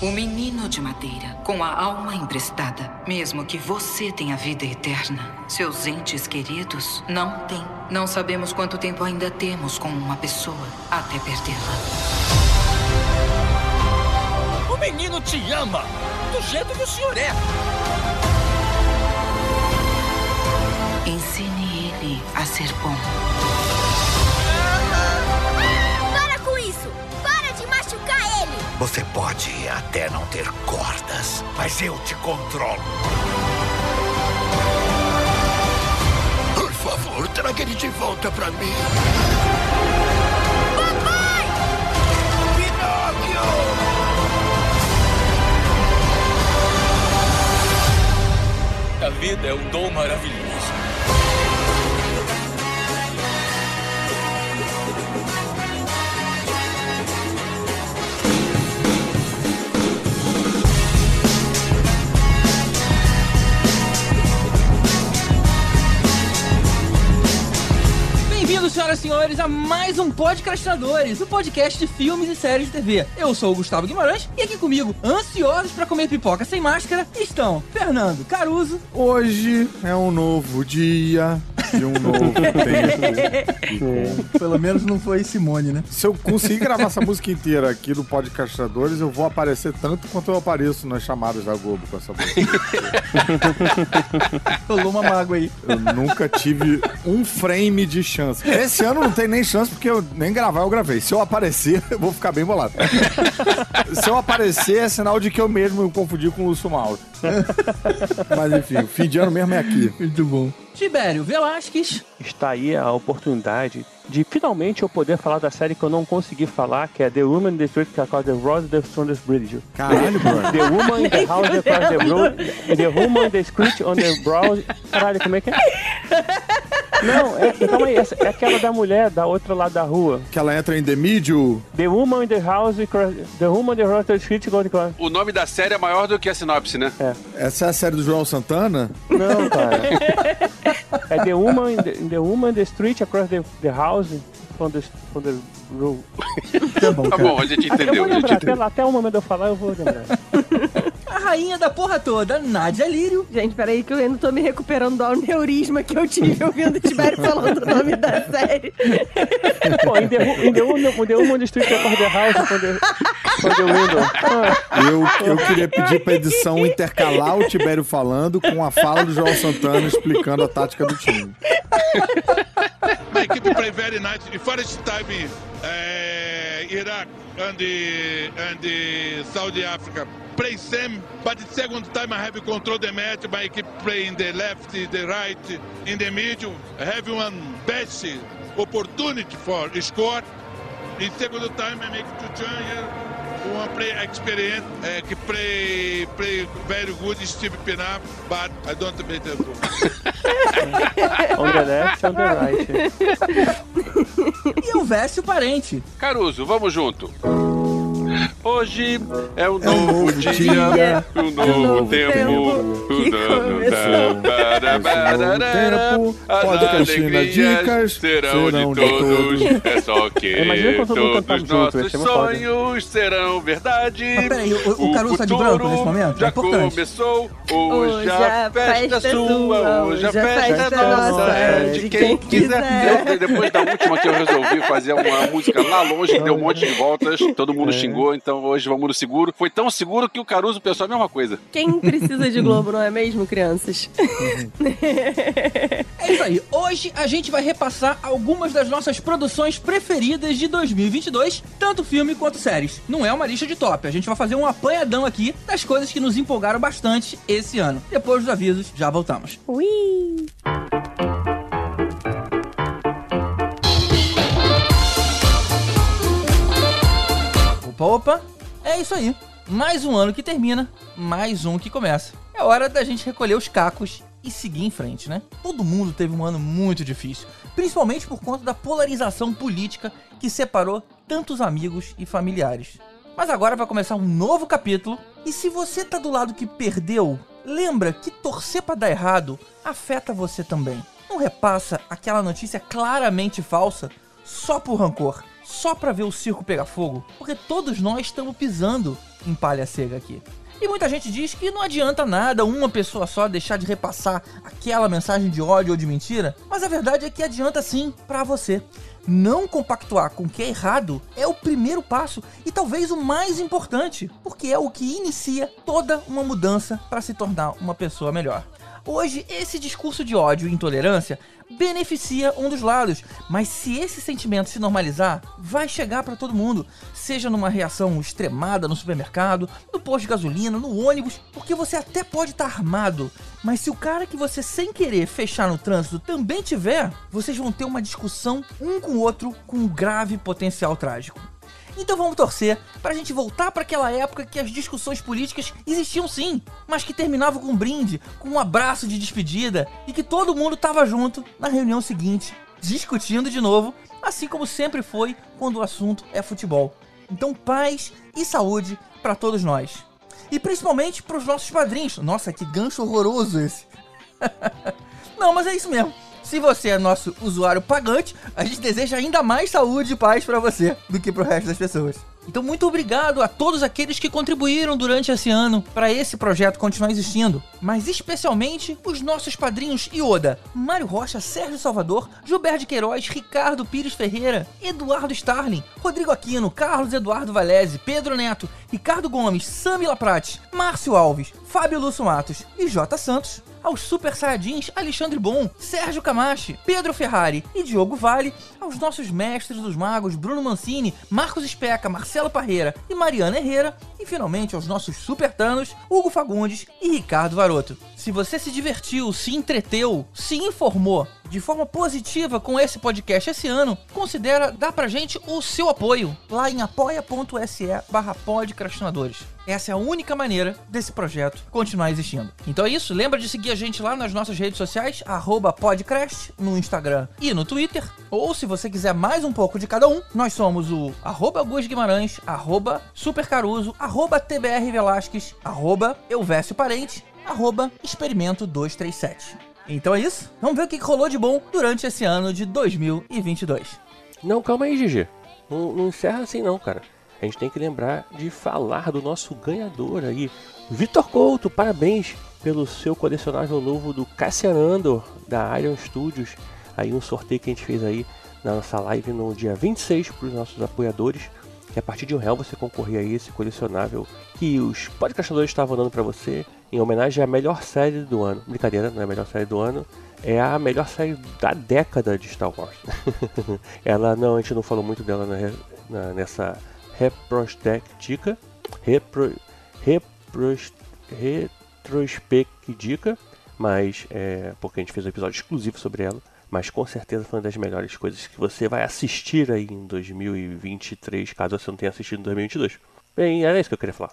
O menino de madeira, com a alma emprestada. Mesmo que você tenha vida eterna, seus entes queridos não têm. Não sabemos quanto tempo ainda temos com uma pessoa até perdê-la. O menino te ama, do jeito que o senhor é. Ensine ele a ser bom. Você pode até não ter cordas, mas eu te controlo. Por favor, traga ele de volta pra mim. Papai! Pinóquio! A vida é um dom maravilhoso. Senhoras e senhores, a mais um Podcastinadores, o podcast de filmes e séries de TV. Eu sou o Gustavo Guimarães e aqui comigo, ansiosos pra comer pipoca sem máscara, estão Fernando Caruso. Hoje é um novo dia de um novo tempo. Pelo menos não foi Simone, né? Se eu conseguir gravar essa música inteira aqui do Podcastadores, eu vou aparecer tanto quanto eu apareço nas chamadas da Globo com essa música. Rolou uma mágoa aí. Eu nunca tive um frame de chance. Esse ano não tem nem chance, porque eu nem gravar eu gravei. Se eu aparecer, eu vou ficar bem bolado. Se eu aparecer, é sinal de que eu mesmo me confundi com o Lúcio Mauro. Mas enfim, o fim de ano mesmo é aqui. Muito bom. Tibério Velasquez. está aí a oportunidade de finalmente eu poder falar da série que eu não consegui falar, que é The Woman in the Street, que é a The Rose the Strongest Bridge. Caralho, mano. The Woman in the House Across the Road, The Woman in the Street on the Brow. Caralho, como é que é? Não, é, calma aí, essa, é aquela da mulher da outra lado da rua. Que ela entra em The Middle. The Woman in the House Across, The Woman in the House the Street on the O nome da série é maior do que a sinopse, né? Essa é a série do João Santana? Não, cara. É The Woman the, the, woman in the Street Across the, the House from the, from the road. Tá bom, Tá bom, a gente Eu vou entendeu, a gente lembrar, entendeu. até, lá- até o momento de eu falar, eu vou lembrar. A rainha da porra toda, Nádia Lírio. Gente, peraí que eu ainda tô me recuperando do aneurisma que eu tive ouvindo o Tibério falando o nome da série. Pô, in the, in the, in the street across the house window. Ah, Eu, eu queria pedir pra edição intercalar o Tibério falando com a fala do João Santana explicando a tática do time. My equipe play very nice. The first time uh, Iraq and the and the Saudi Africa play same, but the second time I have control the match. My equipe play in the left, the right, in the middle. I have one best opportunity for score. The second time I make two change. One play experience, uh, que play play very good, Steve Pinap, but I don't make the goal. on the left, on the right. E o Vécio Parente. Caruso, vamos junto. Hoje é um É novo novo dia, um novo tempo. que começou. tempo, As alegrias dicas serão, de todos. É só que todos nossos sonhos serão verdade. Mas peraí, o- Caruso tá de branco nesse momento? Já É importante. começou. Hoje a festa é sua, hoje a festa é nossa. É de quem quiser. Depois da última que eu resolvi fazer uma música lá longe, deu um monte de voltas, todo mundo xingou, então hoje vamos no seguro. Foi tão seguro que o Caruso pensou a mesma coisa. Quem precisa de Globo, não é mesmo, crianças? É isso aí. Hoje a gente vai repassar algumas das nossas produções preferidas de 2022, tanto filme quanto séries. Não é uma lista de top, a gente vai fazer um apanhadão aqui das coisas que nos empolgaram bastante esse ano. Depois dos avisos, já voltamos. Ui! Opa, é isso aí. Mais um ano que termina, mais um que começa. É hora da gente recolher os cacos e seguir em frente, né? Todo mundo teve um ano muito difícil, principalmente por conta da polarização política que separou tantos amigos e familiares. Mas agora vai começar um novo capítulo, e se você tá do lado que perdeu, lembra que torcer pra dar errado afeta você também. Não repassa aquela notícia claramente falsa só por rancor, só pra ver o circo pegar fogo, porque todos nós estamos pisando em palha cega aqui. E muita gente diz que não adianta nada uma pessoa só deixar de repassar aquela mensagem de ódio ou de mentira, mas a verdade é que adianta sim para você. Não compactuar com o que é errado é o primeiro passo e talvez o mais importante, porque é o que inicia toda uma mudança para se tornar uma pessoa melhor. Hoje, esse discurso de ódio e intolerância beneficia um dos lados, mas se esse sentimento se normalizar, vai chegar para todo mundo, seja numa reação extremada no supermercado, no posto de gasolina, no ônibus, porque você até pode estar tá armado, mas se o cara que você sem querer fechar no trânsito também tiver, vocês vão ter uma discussão um com o outro com um grave potencial trágico. Então vamos torcer para a gente voltar para aquela época que as discussões políticas existiam sim, mas que terminavam com um brinde, com um abraço de despedida e que todo mundo estava junto na reunião seguinte, discutindo de novo, assim como sempre foi quando o assunto é futebol. Então paz e saúde para todos nós. E principalmente para os nossos padrinhos. Nossa, que gancho horroroso esse. Não, mas é isso mesmo. Se você é nosso usuário pagante, a gente deseja ainda mais saúde e paz para você do que para o resto das pessoas. Então, muito obrigado a todos aqueles que contribuíram durante esse ano para esse projeto continuar existindo, mas especialmente os nossos padrinhos Ioda, Mário Rocha, Sérgio Salvador, Gilberto Queiroz, Ricardo Pires Ferreira, Eduardo Starling, Rodrigo Aquino, Carlos Eduardo Valese, Pedro Neto, Ricardo Gomes, Sami Laprate, Márcio Alves, Fábio Lúcio Matos e J Santos, aos Super Saiyajins Alexandre Bom, Sérgio Camachi, Pedro Ferrari e Diogo Vale, aos nossos mestres dos magos Bruno Mancini, Marcos Especa, Marcelo Parreira e Mariana Herrera, e finalmente aos nossos Super Tanos, Hugo Fagundes e Ricardo Varoto. Se você se divertiu, se entreteu, se informou de forma positiva com esse podcast esse ano, considera dar pra gente o seu apoio lá em apoia.se barra podcrastinadores. Essa é a única maneira desse projeto continuar existindo. Então é isso, lembra de seguir a gente lá nas nossas redes sociais, arroba podcast, no Instagram e no Twitter. Ou se você quiser mais um pouco de cada um, nós somos o arroba Gus Guimarães, arroba Supercaruso, arroba TBR Velasquez, arroba Parente, arroba Experimento 237. Então é isso, vamos ver o que rolou de bom durante esse ano de 2022. Não, calma aí, GG. Não, não encerra assim não, cara. A gente tem que lembrar de falar do nosso ganhador aí, Vitor Couto. Parabéns pelo seu colecionável novo do Cassianando da Iron Studios. Aí um sorteio que a gente fez aí na nossa live no dia 26 para os nossos apoiadores. Que a partir de um real você concorria a esse colecionável que os podcastadores estavam dando para você em homenagem à melhor série do ano. Brincadeira, não é a melhor série do ano, é a melhor série da década de Star Wars. Ela, não, a gente não falou muito dela na, na, nessa retrospectica, repro, repros, retrospectica, mas é, porque a gente fez um episódio exclusivo sobre ela. Mas com certeza foi uma das melhores coisas que você vai assistir aí em 2023, caso você não tenha assistido em 2022. Bem, era isso que eu queria falar.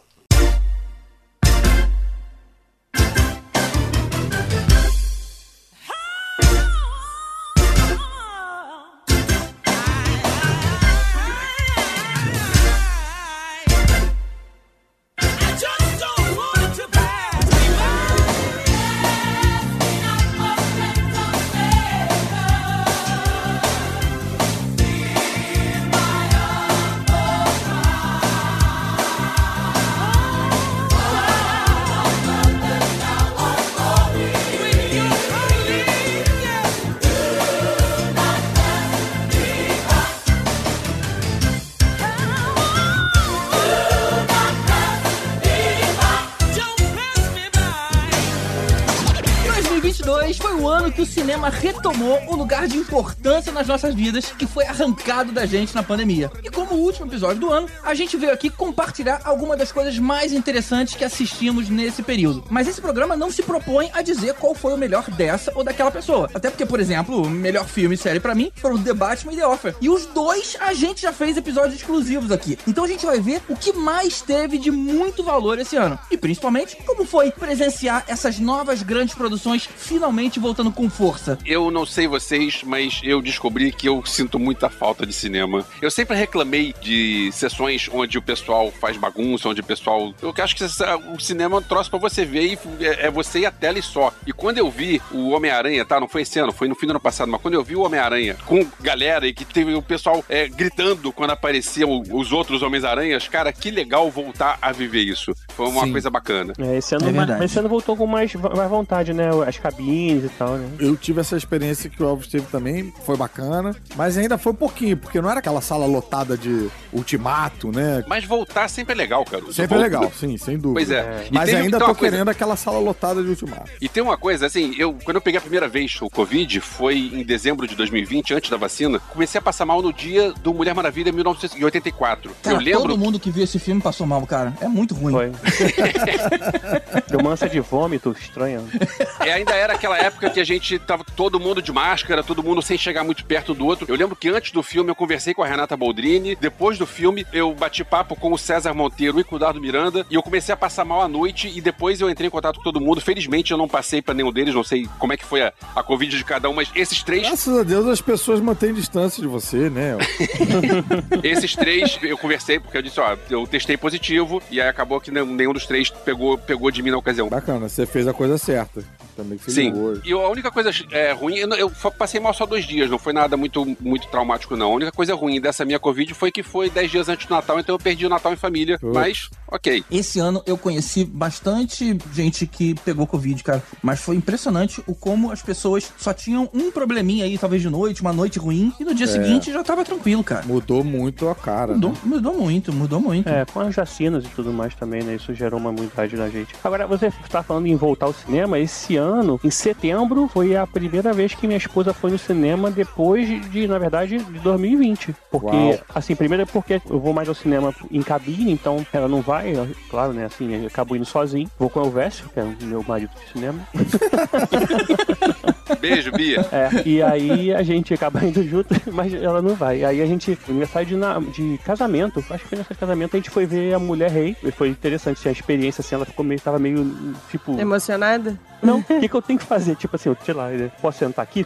De importância nas nossas vidas que foi arrancado da gente na pandemia. E como último episódio do ano, a gente veio aqui compartilhar algumas das coisas mais interessantes que assistimos nesse período. Mas esse programa não se propõe a dizer qual foi o melhor dessa ou daquela pessoa. Até porque, por exemplo, o melhor filme e série para mim foram The Batman e The Offer. E os dois a gente já fez episódios exclusivos aqui. Então a gente vai ver o que mais teve de muito valor esse ano. E principalmente como foi presenciar essas novas grandes produções finalmente voltando com força. Eu não sei vocês, mas eu descobri que eu sinto muita falta de cinema. Eu sempre reclamei de sessões onde o pessoal faz bagunça, onde o pessoal. Eu acho que o cinema é um troço pra você ver e é, é você e a tela e só. E quando eu vi o Homem-Aranha, tá? Não foi esse ano, foi no fim do ano passado, mas quando eu vi o Homem-Aranha com galera e que teve o pessoal é, gritando quando apareciam os outros Homens-Aranhas, cara, que legal voltar a viver isso. Foi uma Sim. coisa bacana. É, esse ano, É mas, mas esse ano voltou com mais, mais vontade, né? As cabines e tal, né? Eu tive essa experiência que o Elvis teve também, foi bacana, mas ainda foi pouquinho, porque não era aquela sala lotada de ultimato, né? Mas voltar sempre é legal, cara. Sempre é legal, sim, sem dúvida. Pois é. E Mas teve- ainda tem tô coisa- querendo aquela sala lotada de ultimato. E tem uma coisa, assim, eu quando eu peguei a primeira vez o Covid, foi em dezembro de 2020, antes da vacina, comecei a passar mal no dia do Mulher Maravilha 1984. Cara, eu lembro. todo mundo que viu esse filme passou mal, cara. É muito ruim. Foi. Deu uma ânsia de vômito estranha. E ainda era aquela época que a gente tava todo mundo de máscara, todo mundo sem chegar muito perto do outro. Eu lembro que antes do filme eu conversei com a Renata Boldrini, depois do filme eu bati papo com o César Monteiro e com o Dardo Miranda, e eu comecei a passar mal à noite, e depois eu entrei em contato com todo mundo. Felizmente eu não passei pra nenhum deles, não sei como é que foi a, a Covid de cada um, mas esses três Graças a Deus as pessoas mantêm distância de você, né? Esses três eu conversei porque eu disse, ó, eu testei positivo e aí acabou que nenhum nenhum dos três pegou, pegou de mim na ocasião. Bacana, você fez a coisa certa. Também que você Sim. E a única coisa é, ruim, eu, eu passei mal só dois dias, não foi nada muito, muito traumático, não. A única coisa ruim dessa minha Covid foi que foi dez dias antes do Natal, então eu perdi o Natal em família. Mas, ok. Esse ano eu conheci bastante gente que pegou Covid, cara. Mas foi impressionante o como as pessoas só tinham um probleminha aí, talvez de noite, uma noite ruim, e no dia É. seguinte já tava tranquilo, cara. Mudou muito a cara. Mudou, né? mudou muito, mudou muito. É, com as vacinas e tudo mais também, né? Isso gerou uma imunidade na gente. Agora, você está falando em voltar ao cinema. Esse ano, em setembro, foi a primeira vez que minha esposa foi no cinema depois de, na verdade, de 2020. Porque, Uau. assim, primeiro é porque eu vou mais ao cinema em cabine, então ela não vai, claro, né? Assim, eu acabo indo sozinho. Vou com o Elvésio, que é o meu marido de cinema. Beijo, Bia. É, e aí a gente acaba indo junto, mas ela não vai. Aí a gente, no aniversário de, na- de casamento, acho que foi nesse casamento, a gente foi ver a Mulher Rei. E foi interessante assim, a experiência, assim, ela ficou meio, tava meio, tipo... Emocionada? Não, o que, que eu tenho que fazer? Tipo assim, eu, sei lá, eu posso sentar aqui?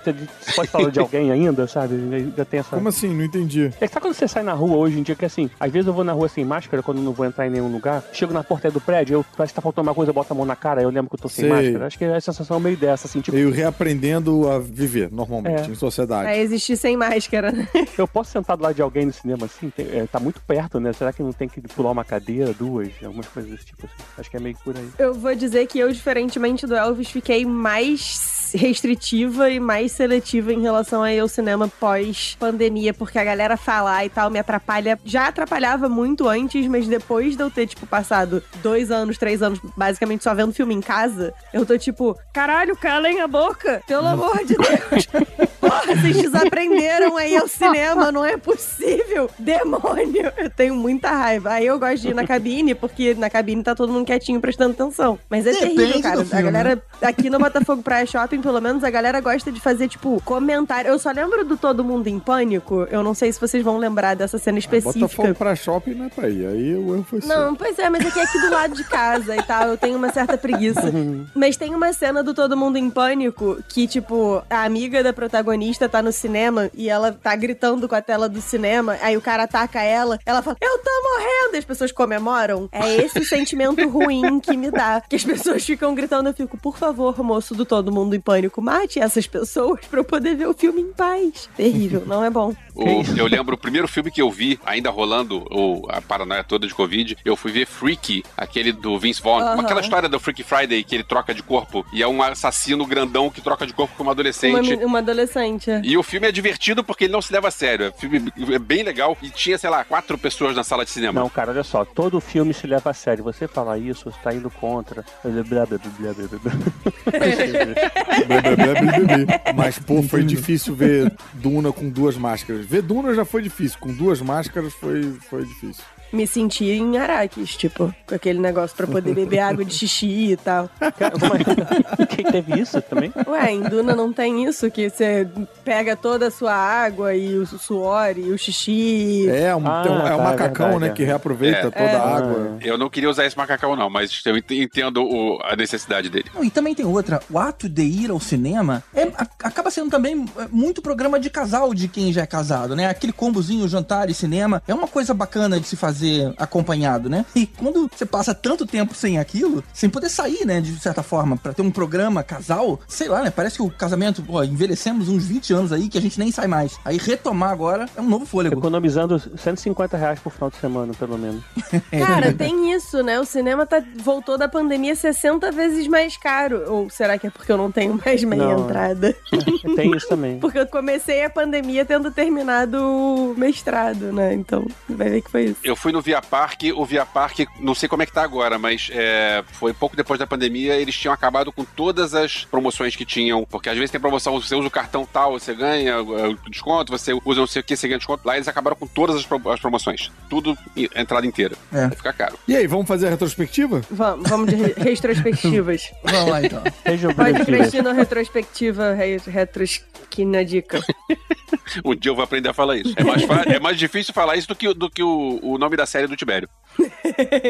Pode falar de alguém ainda, sabe? Ainda tem essa... Como assim? Não entendi. É que sabe quando você sai na rua hoje em dia, que assim, às vezes eu vou na rua sem máscara, quando eu não vou entrar em nenhum lugar, chego na porta do prédio, eu parece que tá faltando uma coisa, eu boto a mão na cara, eu lembro que eu tô sem Sei. máscara. Acho que é a sensação meio dessa, assim, tipo, Meio reaprendendo a viver normalmente É. em sociedade. A existir sem máscara, né? Eu posso sentar do lado de alguém no cinema assim? Tem- é, tá muito perto, né? Será que não tem que pular uma cadeira, duas? Algumas coisas desse tipo assim. Acho que é meio por aí. Eu vou dizer que eu, diferentemente do Elvis, fiquei mais restritiva e mais seletiva em relação a ir ao cinema pós-pandemia, porque a galera falar e tal me atrapalha. Já atrapalhava muito antes, mas depois de eu ter, tipo, passado dois anos, três anos, basicamente só vendo filme em casa, eu tô tipo, caralho, calem a boca! Pelo amor de Deus! Porra, vocês desaprenderam aí ao cinema, não é possível! Demônio! Eu tenho muita raiva. Aí eu gosto de ir na cabine, porque na cabine tá todo mundo quietinho prestando atenção. Mas é Depende terrível, cara. A filme, galera, aqui no Botafogo Praia Shopping, pelo menos, a galera gosta de fazer, tipo, comentário. Eu só lembro do Todo Mundo em Pânico. Eu não sei se vocês vão lembrar dessa cena específica. Botafogo pra shopping não é pra ir. Aí o erro foi seu. Não, pois é, mas aqui é aqui do lado de casa e tal, eu tenho uma certa preguiça. Mas tem uma cena do Todo Mundo em Pânico que, tipo, a amiga da protagonista tá no cinema e ela tá gritando com a tela do cinema, aí o cara ataca ela, ela fala, eu tô morrendo, e as pessoas comemoram. É esse sentimento ruim que me dá. Que as pessoas ficam gritando, eu fico, por favor, moço do Todo Mundo em Pânico, mate essas pessoas pra eu poder ver o filme em paz. Terrível, não é bom. O- eu lembro o primeiro filme que eu vi, ainda rolando o, a paranoia toda de Covid, eu fui ver Freaky, aquele do Vince Vaughn. Aham. Aquela história do Freaky Friday que ele troca de corpo e é um assassino grandão que troca de corpo com uma Uma, adolescente. me- uma adolescente. é. E o filme é divertido porque ele não se leva a sério. É, filme, é bem legal e tinha, sei lá, quatro pessoas na sala de cinema. Não, cara, olha só, todo filme se leva a sério. Você falar isso, você tá indo contra. Blá, blá, blá, blá, blá, blá, Mas, pô, foi difícil ver Duna com duas máscaras. Ver Duna já foi difícil, com duas máscaras foi, foi difícil. Me senti em Araques, tipo, com aquele negócio pra poder beber água de xixi e tal. Quem teve isso também? Ué, em Duna não tem isso, que você pega toda a sua água e o suor e o xixi. É, um, Ah, um- é tá, o é macacão, verdade, né? é. Que reaproveita É. toda É. a água. Eu não queria usar esse macacão, não, mas eu ent- entendo o- a necessidade dele. Não, e também tem outra, o ato de ir ao cinema é, acaba sendo também é, muito programa de casal de quem já é casado, né? Aquele combozinho, jantar e cinema, é uma coisa bacana de se fazer acompanhado, né? E quando você passa tanto tempo sem aquilo, sem poder sair, né, de certa forma, pra ter um programa casal, sei lá, né? Parece que o casamento, pô, envelhecemos uns 20 anos aí que a gente nem sai mais. Aí retomar agora é um novo fôlego. Economizando 150 reais por final de semana, pelo menos. Cara, tem isso, né? O cinema tá, voltou da pandemia 60 vezes mais caro. Ou será que é porque eu não tenho mais meia Não. entrada? Tem isso também. Porque eu comecei a pandemia tendo terminado o mestrado, né? Então, vai ver que foi isso. Eu fui no Via Park, o Via Park, não sei como é que tá agora, mas é, foi pouco depois da pandemia, eles tinham acabado com todas as promoções que tinham, porque às vezes tem promoção, você usa o cartão tal, você ganha é, desconto, você usa não sei o que, você ganha desconto. Lá eles acabaram com todas as, pro- as promoções. Tudo, entrada inteira. É. Vai ficar caro. E aí, vamos fazer a retrospectiva? Vamos, vamos de re- retrospectivas. Vamos lá então. Pode crescer na retrospectiva, re, retrosquina dica. Um dia eu vou aprender a falar isso. É mais, é mais difícil falar isso do que, o- do que o, o nome da série do Tibério.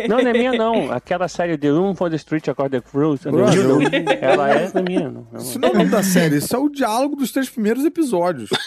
Não, não é minha, não. Aquela série The Room for the Street to the eu- ela é da minha. Não, não. Isso não é o nome da série, isso é o diálogo dos três primeiros episódios.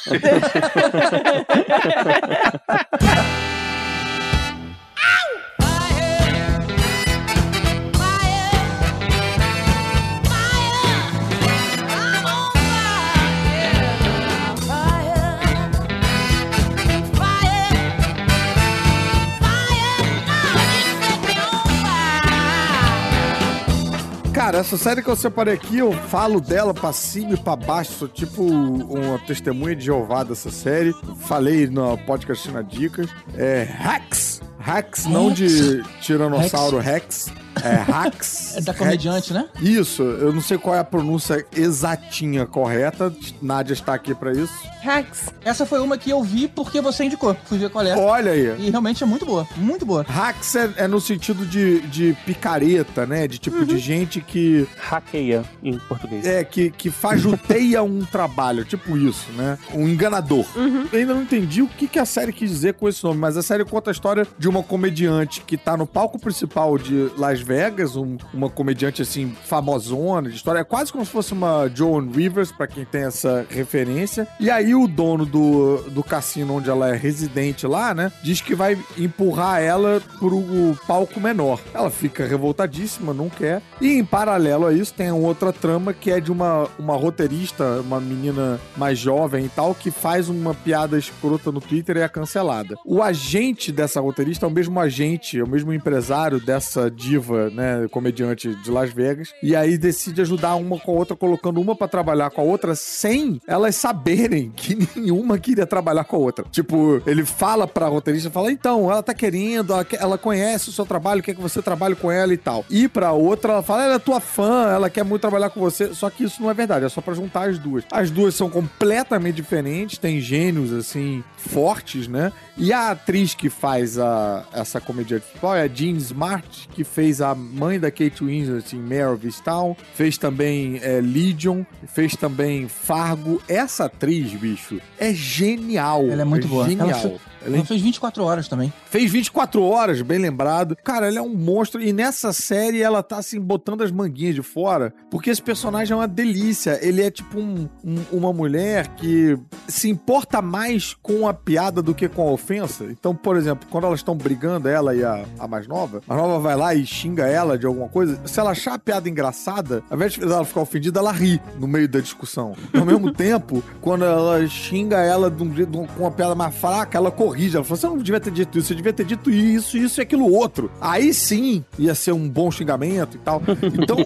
Cara, essa série que eu separei aqui, eu falo dela pra cima e pra baixo, sou tipo uma testemunha de Jeová dessa série. Falei no podcast na Dicas. É Hacks. Hacks, não de Tiranossauro Rex. É Hacks. É da comediante, né? Isso, eu não sei qual é a pronúncia exatinha correta. Nádia está aqui pra isso. Hacks. Essa foi uma que eu vi porque você indicou. Fui ver qual é. Olha aí. E realmente é muito boa, muito boa. Hacks é, é no sentido de, de picareta, né? De tipo de gente que. Hackeia em português. É, que, que fajuteia um trabalho, tipo isso, né? Um enganador. Eu ainda não entendi o que, que a série quis dizer com esse nome, mas a série conta a história de uma comediante que tá no palco principal de Las Vegas, um- uma comediante assim, famosona de história. É quase como se fosse uma Joan Rivers, pra quem tem essa referência. E aí o dono do, do cassino onde ela é residente lá, né? Diz que vai empurrar ela pro palco menor. Ela fica revoltadíssima, não quer. E em paralelo a isso, tem outra trama que é de uma, uma roteirista, uma menina mais jovem e tal, que faz uma piada escrota no Twitter e é cancelada. O agente dessa roteirista é o mesmo agente, é o mesmo empresário dessa diva, né, comediante de Las Vegas. E aí decide ajudar uma com a outra, colocando uma pra trabalhar com a outra sem elas saberem que nenhuma queria trabalhar com a outra. Tipo, ele fala pra roteirista, fala, então, ela tá querendo, ela, conhece o seu trabalho, quer que você trabalhe com ela e tal. E pra outra, ela fala, ela é tua fã, ela quer muito trabalhar com você. Só que isso não é verdade, é só pra juntar as duas. As duas são completamente diferentes, têm gênios, assim, fortes, né? E a atriz que faz a, essa comediante principal é a Jean Smart, que fez a mãe da Kate Winslet em Mare of Easttown, fez também é, Legion, fez também Fargo. Essa atriz, bicho, é genial. Ela é muito boa. Genial. Ela, fe- Ela fez 24 horas também. Fez 24 horas, bem lembrado. Cara, ela é um monstro. E nessa série ela tá assim, botando as manguinhas de fora. Porque esse personagem é uma delícia. Ele é tipo um- um- uma mulher que se importa mais com a piada do que com a ofensa. Então, por exemplo, quando elas estão brigando, ela e a, a mais nova, a nova vai lá e xinga ela de alguma coisa. Se ela achar a piada engraçada, ao invés de ela ficar ofendida, ela ri no meio da discussão. Ao mesmo tempo, quando ela xinga ela de um jeito- com uma piada mais fraca, ela corrige. Ela fala: você não devia ter dito isso, você devia ter dito isso, isso e aquilo outro. Aí sim ia ser um bom xingamento e tal. Então,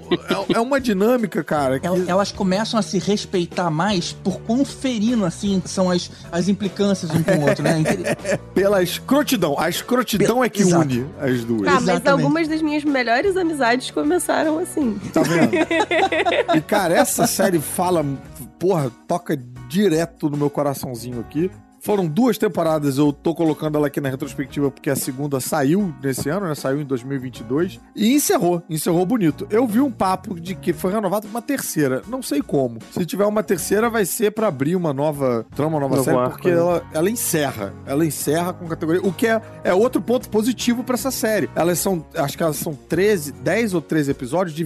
é, é uma dinâmica, cara. que- El- Elas começam a se respeitar mais por quão ferino, assim, são as, as implicâncias um com o outro, né? Pela escrotidão. A escrotidão é que Exato. une as duas. Tá, mas Exatamente. algumas das minhas melhores amizades começaram assim. Tá vendo? E, cara, essa série fala, porra, toca direto no meu coraçãozinho aqui. Foram duas temporadas, eu tô colocando ela aqui na retrospectiva porque a segunda saiu nesse ano, né? Saiu em 2022 e encerrou, encerrou bonito. Eu vi um papo de que foi renovado uma terceira, não sei como. Se tiver uma terceira vai ser para abrir uma nova trama, uma nova Novo série, arco, porque né? ela, ela encerra, ela encerra com categoria, o que é, é outro ponto positivo pra essa série. Elas são, acho que elas são 13, 10 ou 13 episódios de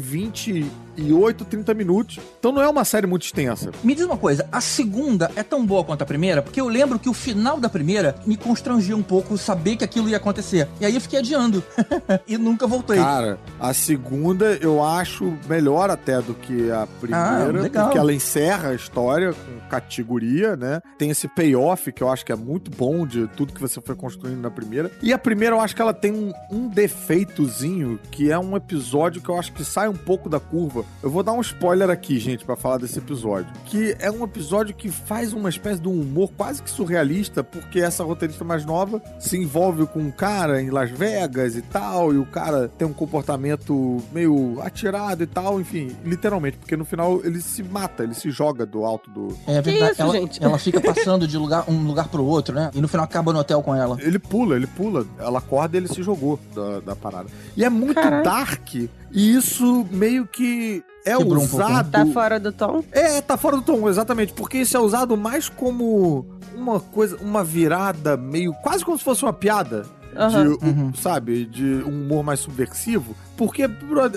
28, 30 minutos. Então não é uma série muito extensa. Me diz uma coisa, a segunda é tão boa quanto a primeira? Porque eu lembro que o final da primeira me constrangia um pouco saber que aquilo ia acontecer. E aí eu fiquei adiando. e nunca voltei. Cara, a segunda eu acho melhor até do que a Ah, primeira, legal. porque ela encerra a história com categoria, né? Tem esse payoff que eu acho que é muito bom de tudo que você foi construindo na primeira. E a primeira eu acho que ela tem um, um defeitozinho que é um episódio que eu acho que sai um pouco da curva. Eu vou dar um spoiler aqui, gente, pra falar desse episódio. Que é um episódio que faz uma espécie de um humor quase que surrealista, porque essa roteirista mais nova se envolve com um cara em Las Vegas e tal, e o cara tem um comportamento meio atirado e tal, enfim, literalmente, porque no final ele se mata, ele se joga do alto do. É verdade. isso, ela, gente? ela fica passando de lugar, um lugar pro outro, né? E no final acaba no hotel com ela. Ele pula, ele pula, ela acorda e ele se jogou da, da parada. E é muito Caraca. dark, e isso meio que é Quebrou um né? usado. Tá fora do tom? É, tá fora do tom, exatamente. Porque isso é usado mais como uma coisa, uma virada meio. quase como se fosse uma piada. Aham. De, Uhum. Sabe? De um humor mais subversivo. Porque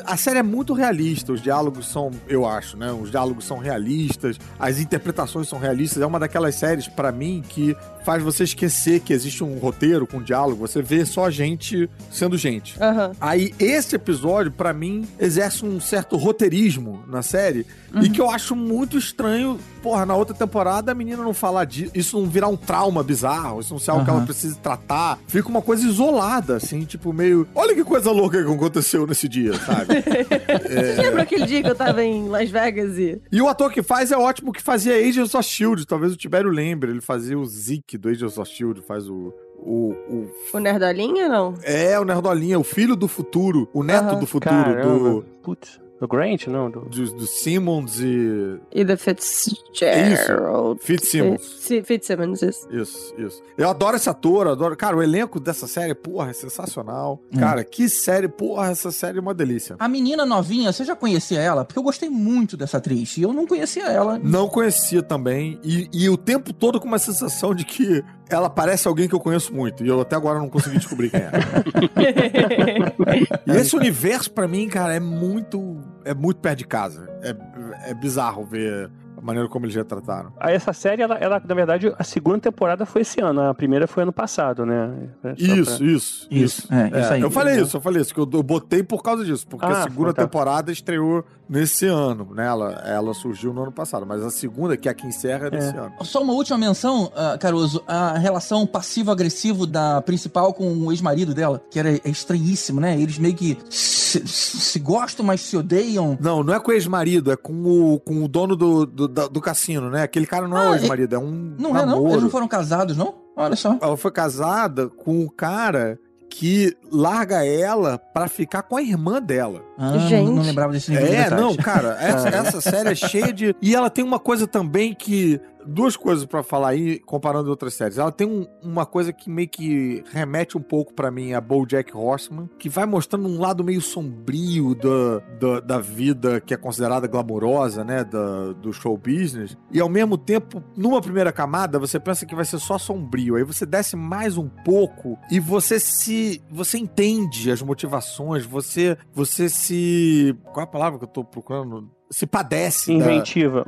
a série é muito realista. Os diálogos são, eu acho, né? Os diálogos são realistas. As interpretações são realistas. É uma daquelas séries, pra mim, que faz você esquecer que existe um roteiro com diálogo. Você vê só gente sendo gente. Aham. Aí, esse episódio, pra mim, exerce um certo roteirismo na série. E que eu acho muito estranho. Porra, na outra temporada a menina não falar disso. Isso não virar um trauma bizarro. Isso não ser algo que Aham. ela precise tratar. Fica uma coisa isolada, assim, tipo, meio. Olha que coisa louca que aconteceu nesse dia, sabe? Lembra aquele dia que eu tava em Las Vegas e. e o ator que faz é ótimo que fazia Agents of Shield. Talvez o Tibério lembre. Ele fazia o Zeke do Agents of Shield, faz o. O, o- O Nerdolinha, não? é, o Nerdolinha, o filho do futuro, o neto Aham. do futuro, Caramba. do, Putz. Do Grant? Não, do... do, do Simmons e. E The Fitzgerald. Fitzsimmons. Fi- Fitzsimmons, isso. Isso, isso. Eu adoro esse ator, adoro. Cara, o elenco dessa série, porra, é sensacional. Hum. Cara, que série, porra, essa série é uma delícia. A menina novinha, você já conhecia ela? Porque eu gostei muito dessa atriz. E eu não conhecia ela. Não conhecia também. E, e o tempo todo com uma sensação de que ela parece alguém que eu conheço muito. E eu até agora não consegui descobrir quem é. E esse universo, pra mim, cara, é muito. É muito perto de casa. É, é bizarro ver a maneira como eles retrataram. Aí essa série, ela, ela, na verdade, a segunda temporada foi esse ano, a primeira foi ano passado, né? É só Isso, pra- isso, Isso, é, É, isso aí. eu falei isso, eu falei isso, que eu, eu botei por causa disso, porque Ah, a segunda tá. temporada estreou nesse ano, né? Ela, ela surgiu no ano passado, mas a segunda, que é a que encerra, é nesse ano. Só uma última menção, ah, Caruso, a relação passivo-agressivo da principal com o ex-marido dela, que era estranhíssimo, né? Eles meio que se, se gostam, mas se odeiam. Não, não é com o ex-marido, é com o, com o dono do, do, do cassino, né? Aquele cara não é Ah, o ex-marido, é um Não é, não? namoro. Eles não foram casados, não? Olha só. Ela foi casada com o cara que larga ela pra ficar com a irmã dela. Ah, Gente. Não lembrava desse nível de É, não, cara, essa, Caramba. essa série é cheia de. E ela tem uma coisa também que. Duas coisas pra falar aí, comparando outras séries. Ela tem um- uma coisa que meio que remete um pouco pra mim a BoJack Horseman, que vai mostrando um lado meio sombrio da, da, da vida que é considerada glamourosa, né, da, do show business. E ao mesmo tempo, numa primeira camada, você pensa que vai ser só sombrio. Aí você desce mais um pouco e você se, você entende as motivações, você, você se, qual é a palavra que eu tô procurando? Se padece da, Inventiva.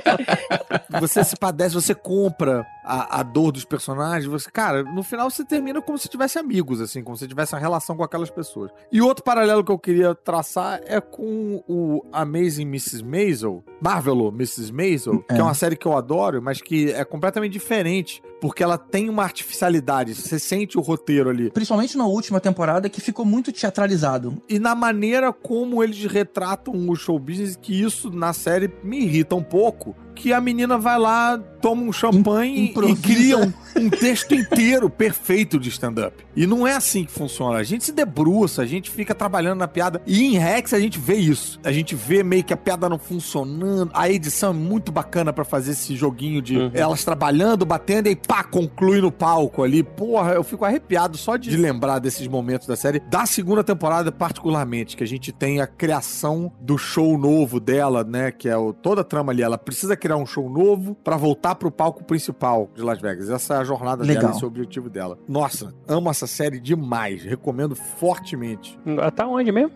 você se padece, você compra a, a dor dos personagens, você, cara, no final você termina como se tivesse amigos, assim, como se tivesse uma relação com aquelas pessoas. E outro paralelo que eu queria traçar é com o Amazing Mrs. Maisel, Marvel Mrs. Maisel, que é uma série que eu adoro, mas que é completamente diferente, porque ela tem uma artificialidade, você sente o roteiro ali. Principalmente na última temporada, que ficou muito teatralizado. E na maneira como eles retratam o show business, que isso na série me irrita um pouco, que a menina vai lá, toma um champanhe e cria um, um texto inteiro perfeito de stand-up. E não é assim que funciona. A gente se debruça, a gente fica trabalhando na piada. E em Rex a gente vê isso. A gente vê meio que a piada não funcionando. A edição é muito bacana pra fazer esse joguinho de Uhum. elas trabalhando, batendo e pá, conclui no palco ali. Porra, eu fico arrepiado só de lembrar desses momentos da série. Da segunda temporada, particularmente, que a gente tem a criação do show novo dela, né? Que é o, toda a trama ali. Ela precisa criar um show novo pra voltar pro palco principal de Las Vegas. Essa é a jornada Legal. dela, esse é o objetivo dela. Nossa, amo essa série demais. Recomendo fortemente. Tá onde mesmo?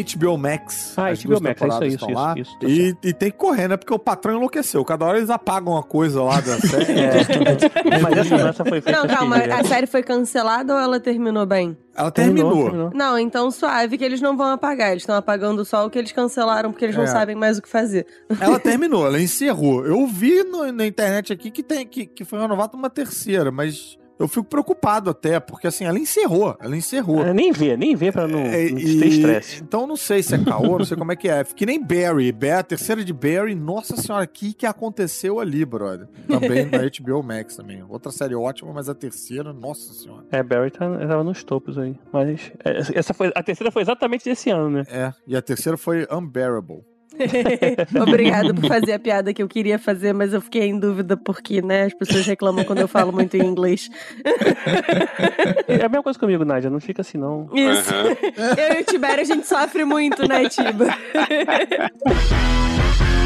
HBO Max. Ah, As HBO duas Max, é isso isso, lá. isso, tá e, e tem que correr, né? Porque o patrão enlouqueceu. Cada hora eles apagam uma coisa lá da série. É. Mas essa, essa foi feita Não, acho calma, que- a série foi cancelada ou ela terminou bem? Ela Terminou, terminou. terminou. Não, então suave que eles não vão apagar. Eles estão apagando só o que eles cancelaram porque eles não É. sabem mais o que fazer. Ela terminou, ela encerrou. Eu vi no- na internet aqui que, tem, que, que foi renovada uma terceira, mas eu fico preocupado até, porque assim, ela encerrou. Ela encerrou. É, nem vê, nem vê pra não, É, não ter estresse. Então não sei se é caô, não sei como é que é. Que nem Barry. Ba- A terceira de Barry, nossa senhora, o que, que aconteceu ali, brother? Também na HBO Max também. Outra série ótima, mas a terceira, nossa senhora. É, Barry tá, tava nos topos aí. Mas é, essa foi, a terceira foi exatamente desse ano, né? É, e a terceira foi Unbearable. Obrigado por fazer a piada que eu queria fazer, mas eu fiquei em dúvida porque, né, as pessoas reclamam quando eu falo muito em inglês. É a mesma coisa comigo, Nádia. Não fica assim, não. Isso. Eu e o Tibério, a gente sofre muito, né, Tiba?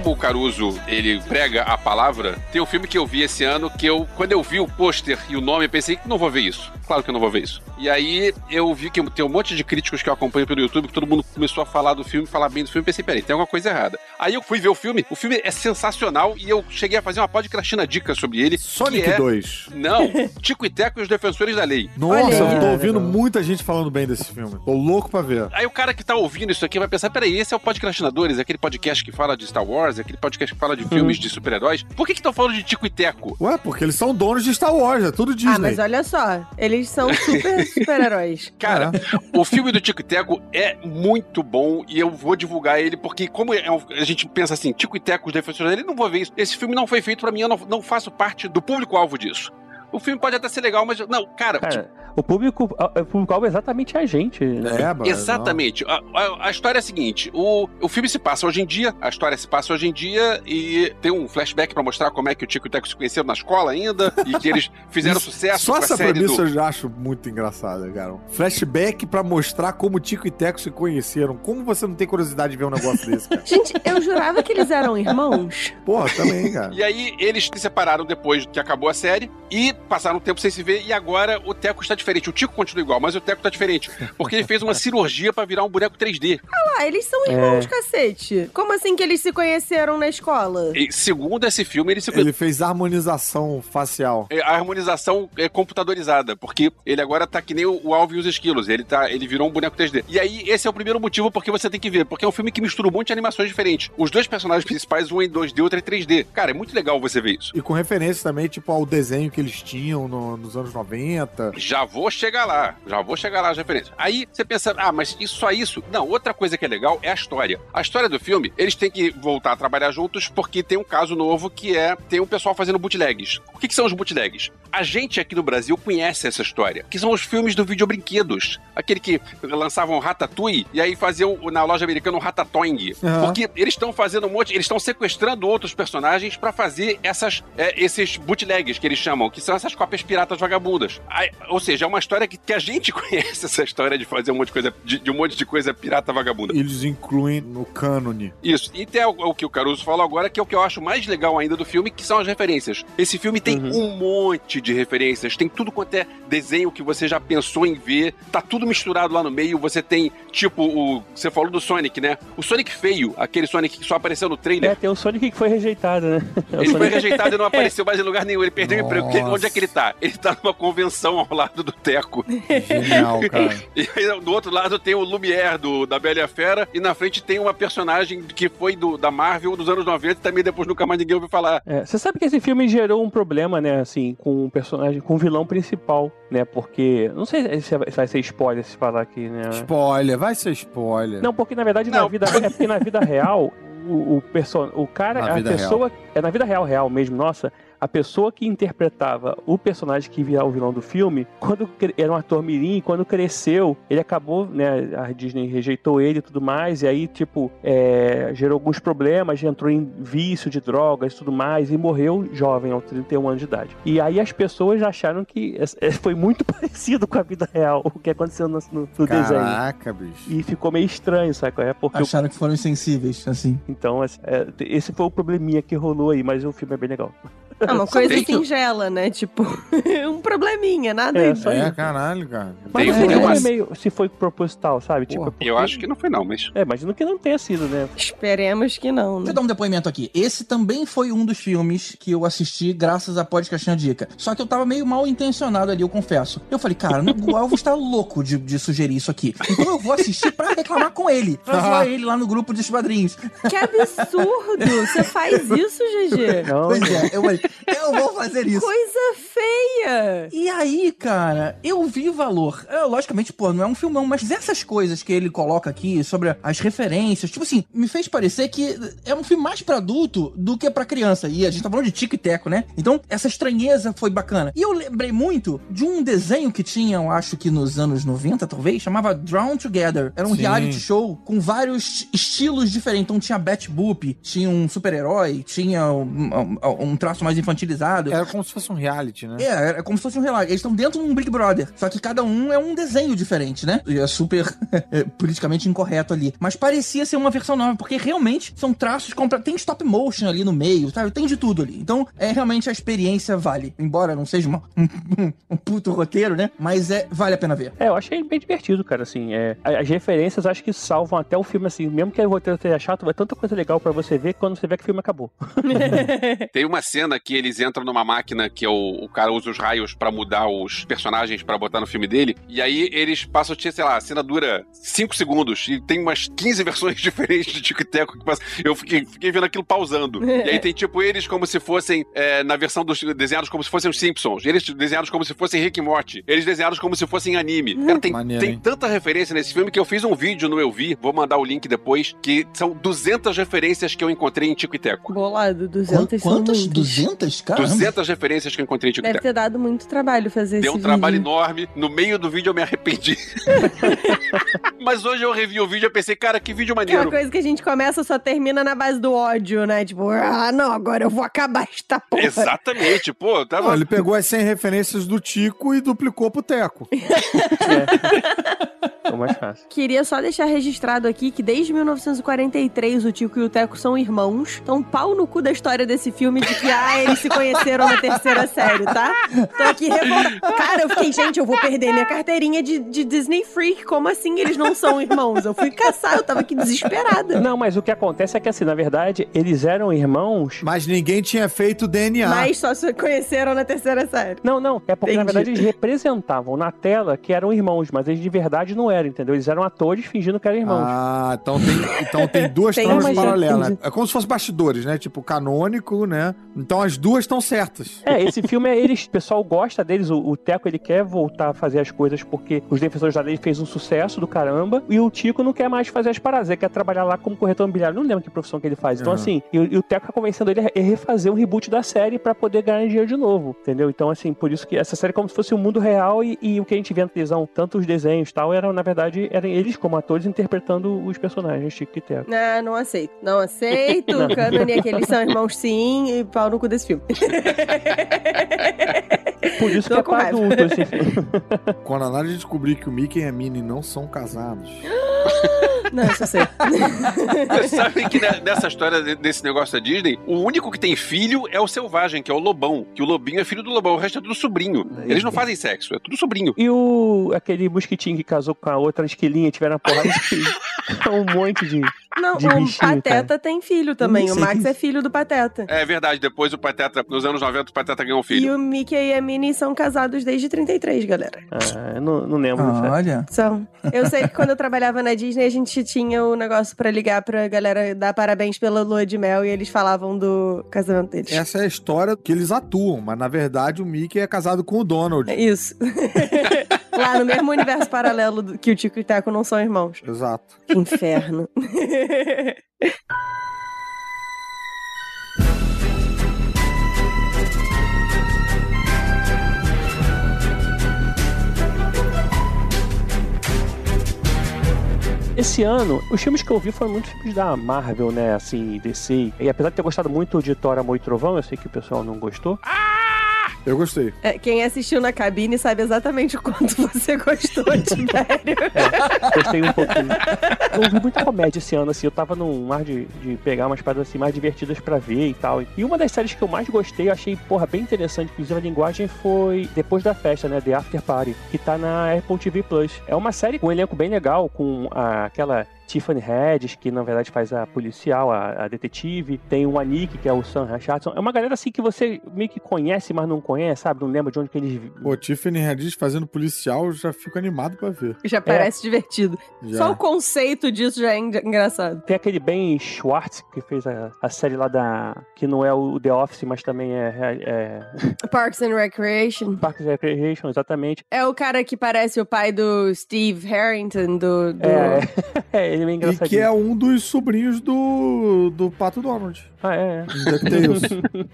como o Caruso, ele prega a palavra, tem um filme que eu vi esse ano que eu, quando eu vi o pôster e o nome, eu pensei que não vou ver isso. Claro que eu não vou ver isso. E aí eu vi que tem um monte de críticos que eu acompanho pelo YouTube, que todo mundo começou a falar do filme, falar bem do filme, pensei, peraí, tem alguma coisa errada. Aí eu fui ver o filme, o filme é sensacional e eu cheguei a fazer uma podcastina dica sobre ele. Sonic é... 2. Não, Tico e Teco e os Defensores da Lei. Nossa, eu tô ouvindo muita gente falando bem desse filme. Tô louco pra ver. Aí o cara que tá ouvindo isso aqui vai pensar: peraí, esse é o Podcastinadores, aquele podcast que fala de Star Wars, aquele podcast que fala de filmes de super-heróis. Por que que estão falando de Tico e Teco? Ué, porque eles são donos de Star Wars, é tudo Disney. Ah, mas olha só, eles são super super-heróis. Cara, o filme do Tico e Teco é muito bom e eu vou divulgar ele porque, como é um- a gente pensa assim, Tico e Teco, os defensores dele, não vou ver isso. Esse filme não foi feito pra mim, eu não, não faço parte do público-alvo disso. O filme pode até ser legal, mas não, cara, Cara, o público, o público-alvo é exatamente a gente. né? É, mano, Exatamente. A, a- a história é a seguinte: o, o filme se passa hoje em dia, a história se passa hoje em dia e tem um flashback pra mostrar como é que o Tico e o Teco se conheceram na escola ainda e que eles fizeram Isso- sucesso Só com a essa série premissa do... eu já acho muito engraçada, cara. Flashback pra mostrar como Tico e Teco se conheceram. Como você não tem curiosidade de ver um negócio desse, cara? Gente, eu jurava que eles eram irmãos. Porra, também, cara. E aí eles se separaram depois que acabou a série e passaram um tempo sem se ver e agora o Teco está diferente. O Tico continua igual, mas o Teco está diferente. Porque ele fez uma cirurgia pra virar um boneco 3D. Ah, eles são irmãos, É. cacete. Como assim que eles se conheceram na escola? E segundo esse filme, ele se Ele fez harmonização facial. É, a harmonização é computadorizada, porque ele agora tá que nem o o Alvin e os Esquilos, ele, tá, ele virou um boneco 3D. E aí, esse é o primeiro motivo porque você tem que ver, porque é um filme que mistura um monte de animações diferentes. Os dois personagens principais, um é em 2D, outro é 3D. Cara, é muito legal você ver isso. E com referência também, tipo, ao desenho que eles tinham no- nos anos 90. Já vou chegar lá, já vou chegar lá as referências. Aí você pensa, ah, mas isso só isso? Não, outra coisa que é legal é a história. A história do filme, eles têm que voltar a trabalhar juntos porque tem um caso novo que é, tem um pessoal fazendo bootlegs. O que, que são os bootlegs? A gente aqui no Brasil conhece essa história, que são os filmes do videobrinquedos. Aquele que lançavam Ratatouille e aí faziam na loja americana um Ratatoing. Aham. Porque eles estão fazendo um monte, eles estão sequestrando outros personagens pra fazer essas, é, esses bootlegs que eles chamam, que são essas cópias piratas vagabundas. Aí, ou seja, é uma história que, que a gente conhece essa história de fazer um monte de coisa, de, de um monte de coisa pirata vagabunda. Eles incluem no cânone. Isso. E tem o, o que o Caruso falou agora, que é o que eu acho mais legal ainda do filme, que são as referências. Esse filme tem um monte de referências. Tem tudo quanto é desenho que você já pensou em ver. Tá tudo misturado lá no meio. Você tem, tipo, o. Você falou do Sonic, né? O Sonic feio, aquele Sonic que só apareceu no trailer. É, tem o Sonic que foi rejeitado, né? É Ele foi Sonic- rejeitado e não apareceu mais em lugar nenhum. Ele perdeu o emprego. Porque-. Onde é que ele tá? Ele tá numa convenção ao lado do Teco. Genial, cara. E aí, do outro lado tem o Lumière do, da Bela e a Fera. E na frente tem uma personagem que foi do, da Marvel dos anos 90 e também depois nunca mais ninguém ouviu falar. É, você sabe que esse filme gerou um problema, né, assim, com o personagem, com o vilão principal, né, porque, não sei se vai ser spoiler se falar aqui, né. Spoiler, vai ser spoiler. Não, porque na verdade na vida, é porque na vida real o, o, perso o cara, Na a pessoa, é na vida real, real mesmo, nossa, a pessoa que interpretava o personagem que virar o vilão do filme, quando era um ator mirim, quando cresceu, ele acabou, né, a Disney rejeitou ele e tudo mais, e aí, tipo, é, gerou alguns problemas, entrou em vício de drogas e tudo mais, e morreu jovem, aos 31 anos de idade. E aí as pessoas acharam que é, foi muito parecido com a vida real, o que aconteceu no, no- no desenho. Caraca, bicho. E ficou meio estranho, sabe? É porque Acharam que foram insensíveis, assim. então, esse- é, esse foi o probleminha que rolou aí, mas o filme é bem legal. É uma coisa Tem que- singela, né? Tipo, um probleminha, nada É, aí. só É, isso. caralho, cara. Mas Tem negócio- meio, se foi proposital, sabe? Tipo, Porra. é porque- Eu acho que não foi, não, mas. É, imagino que não tenha sido, né? Esperemos que não, Deixa né? eu dar um depoimento aqui. Esse também foi um dos filmes que eu assisti graças a Podcastinha Dica. Só que eu tava meio mal intencionado ali, eu confesso. Eu falei, cara, o Elvis tá louco de, de sugerir isso aqui. Então eu vou assistir pra reclamar com ele. Pra zoar ele lá no grupo dos padrinhos. Que absurdo! Você faz isso, GG? Não, Pois é, eu falei, eu vou fazer isso. Coisa E aí, cara, eu vi valor. É, logicamente, pô, não é um filmão, mas essas coisas que ele coloca aqui sobre as referências, tipo assim, me fez parecer que é um filme mais pra adulto do que pra criança. E a gente tá falando de tico e teco, né? Então, essa estranheza foi bacana. E eu lembrei muito de um desenho que tinha, eu acho que nos anos 90, talvez, chamava Drown Together. Era um Sim. reality show com vários estilos diferentes. Então, tinha Bat Boop, tinha um super-herói, tinha um, um- um traço mais infantilizado. Era como se fosse um reality, né? É, é como se fosse um relato. Eles estão dentro de um Big Brother. Só que cada um é um desenho diferente, né? E é super é, politicamente incorreto ali. Mas parecia ser uma versão nova, porque realmente são traços compra Tem stop motion ali no meio, sabe? Tem de tudo ali. Então, é realmente a experiência vale. Embora não seja uma- um, um puto roteiro, né? Mas é, vale a pena ver. É, eu achei bem divertido, cara, assim, é, as referências acho que salvam até o filme, assim, mesmo que o roteiro seja chato, vai tanta coisa legal pra você ver quando você vê que o filme acabou. Tem uma cena que eles entram numa máquina que é o, o cara usa os raios pra mudar os personagens pra botar no filme dele. E aí eles passam, sei lá, a cena dura 5 segundos e tem umas 15 versões diferentes de Tico e Teco que passa. Eu fiquei, fiquei vendo aquilo pausando. e aí tem tipo eles como se fossem é, na versão dos desenhados como se fossem os Simpsons. Eles desenhados como se fossem Rick e Morty. Eles desenhados como se fossem anime. Cara, tem, Maneiro, tem tanta referência nesse filme que eu fiz um vídeo no Eu Vi, vou mandar o link depois, que são 200 referências que eu encontrei em Tico e Teco. Bolado, 200 são Quantas? muitas. 200? Caramba. 200 referências que eu encontrei em Tico e Deve ter dado muito trabalho fazer Deu esse um trabalho vídeo. enorme. No meio do vídeo eu me arrependi. Mas hoje eu revi o vídeo e pensei, cara, que vídeo Que é uma maneiro. coisa que a gente começa só termina na base do ódio, né? Tipo, ah, não, agora eu vou acabar esta porra. Exatamente, pô, tava. Não, ele pegou as 100 referências do Tico e duplicou pro Teco. Ficou mais fácil. Queria só deixar registrado aqui que desde 1943 o Tico e o Teco são irmãos. Então, pau no cu da história desse filme de que, ah, eles se conheceram na terceira série, tá? Tô aqui revoltada. Cara, eu fiquei, gente, eu vou perder minha carteirinha de, de Disney Freak. Como assim eles não são irmãos? Eu fui caçar, eu tava aqui desesperada. Não, mas o que acontece é que, assim, na verdade, eles eram irmãos. Mas ninguém tinha feito DNA. Mas só se conheceram na terceira série. Não, não, é porque, na Entendi. verdade, eles representavam na tela que eram irmãos, mas eles de verdade não eram, entendeu? Eles eram atores fingindo que eram irmãos. Ah, então tem, então tem duas Tem, tramas mas paralelas. É como se fosse bastidores, né? Tipo, canônico, né? Então as duas estão certas. É, esse filme, é eles, o pessoal gosta deles, o, o Teco, ele quer voltar a fazer as coisas porque os Defensores da Lei fez um sucesso do caramba, e o Tico não quer mais fazer as paradas, ele quer trabalhar lá como corretor imobiliário, não lembro que profissão que ele faz. Então, Uhum. assim, e, o- e o Teco tá convencendo ele a refazer um reboot da série pra poder ganhar dinheiro de novo, entendeu? Então, assim, por isso que essa série é como se fosse o mundo real e, e o que a gente vê na televisão, tanto os desenhos e tal, eram, na verdade, eram eles como atores interpretando os personagens, Tico e Teco. Ah, não aceito. Não aceito. O Cânone é que eles são irmãos sim e pau no cu desse filme. Por isso Tô que é pra adulto esse filme. Quando a Nádia descobrir que o Mickey e a Minnie não são casados. Não, isso eu sei. Sabe que ne- nessa história, de- desse negócio da Disney, o único que tem filho é o selvagem, que é o lobão. Que o lobinho é filho do lobão, o resto é tudo sobrinho. Eles não fazem sexo, é tudo sobrinho. E o aquele mosquitinho que casou com a outra esquilinha, tiveram a porrada de filho. É um monte de. Não, de o bichinho, Pateta cara. tem filho também. O Max é filho do Pateta. É verdade, depois o Pateta, nos anos 90, o Pateta ganhou um E filho. o Mickey e a Minnie são casados desde 33, galera. Ah, eu não, não lembro disso. Olha. São. Eu sei que quando eu trabalhava na Disney, a gente tinha o negócio pra ligar pra galera dar parabéns pela lua de mel e eles falavam do casamento deles. Essa é a história que eles atuam, mas na verdade o Mickey é casado com o Donald. Isso. Lá no mesmo universo paralelo que o Tico e o Teco não são irmãos. Exato. Que inferno. Esse ano, os filmes que eu vi foram muito filmes da Marvel, né? Assim, DC. E apesar de ter gostado muito de Thor, Amor e Trovão, eu sei que o pessoal não gostou. Eu gostei. É, quem assistiu na cabine sabe exatamente o quanto você gostou, Tibério. Gostei um pouquinho. Eu vi muita comédia esse ano, assim. Eu tava num ar de, de pegar umas paradas assim mais divertidas pra ver e tal. E uma das séries que eu mais gostei, eu achei, porra, bem interessante, inclusive a linguagem, foi Depois da Festa, né? The After Party, que tá na Apple TV Plus. É uma série com um elenco bem legal, com a- aquela. Tiffany Hedges, que na verdade faz a policial, a, a detetive. Tem o Anik, que é o Sam Richardson. É uma galera assim que você meio que conhece, mas não conhece, sabe? Não lembra de onde que eles. Pô, Tiffany Haddish fazendo policial, eu já fico animado pra ver. Já parece divertido. Já. Só o conceito disso já é engra- engraçado. Tem aquele Ben Schwartz, que fez a, a série lá da. que não é o The Office, mas também é. é Parks and Recreation. Parks and Recreation, exatamente. É o cara que parece o pai do Steve Harrington, do. do... É, é, ele é E engraçadinho. que é um dos sobrinhos do, do Pato Donald. Ah, é. DuckTales.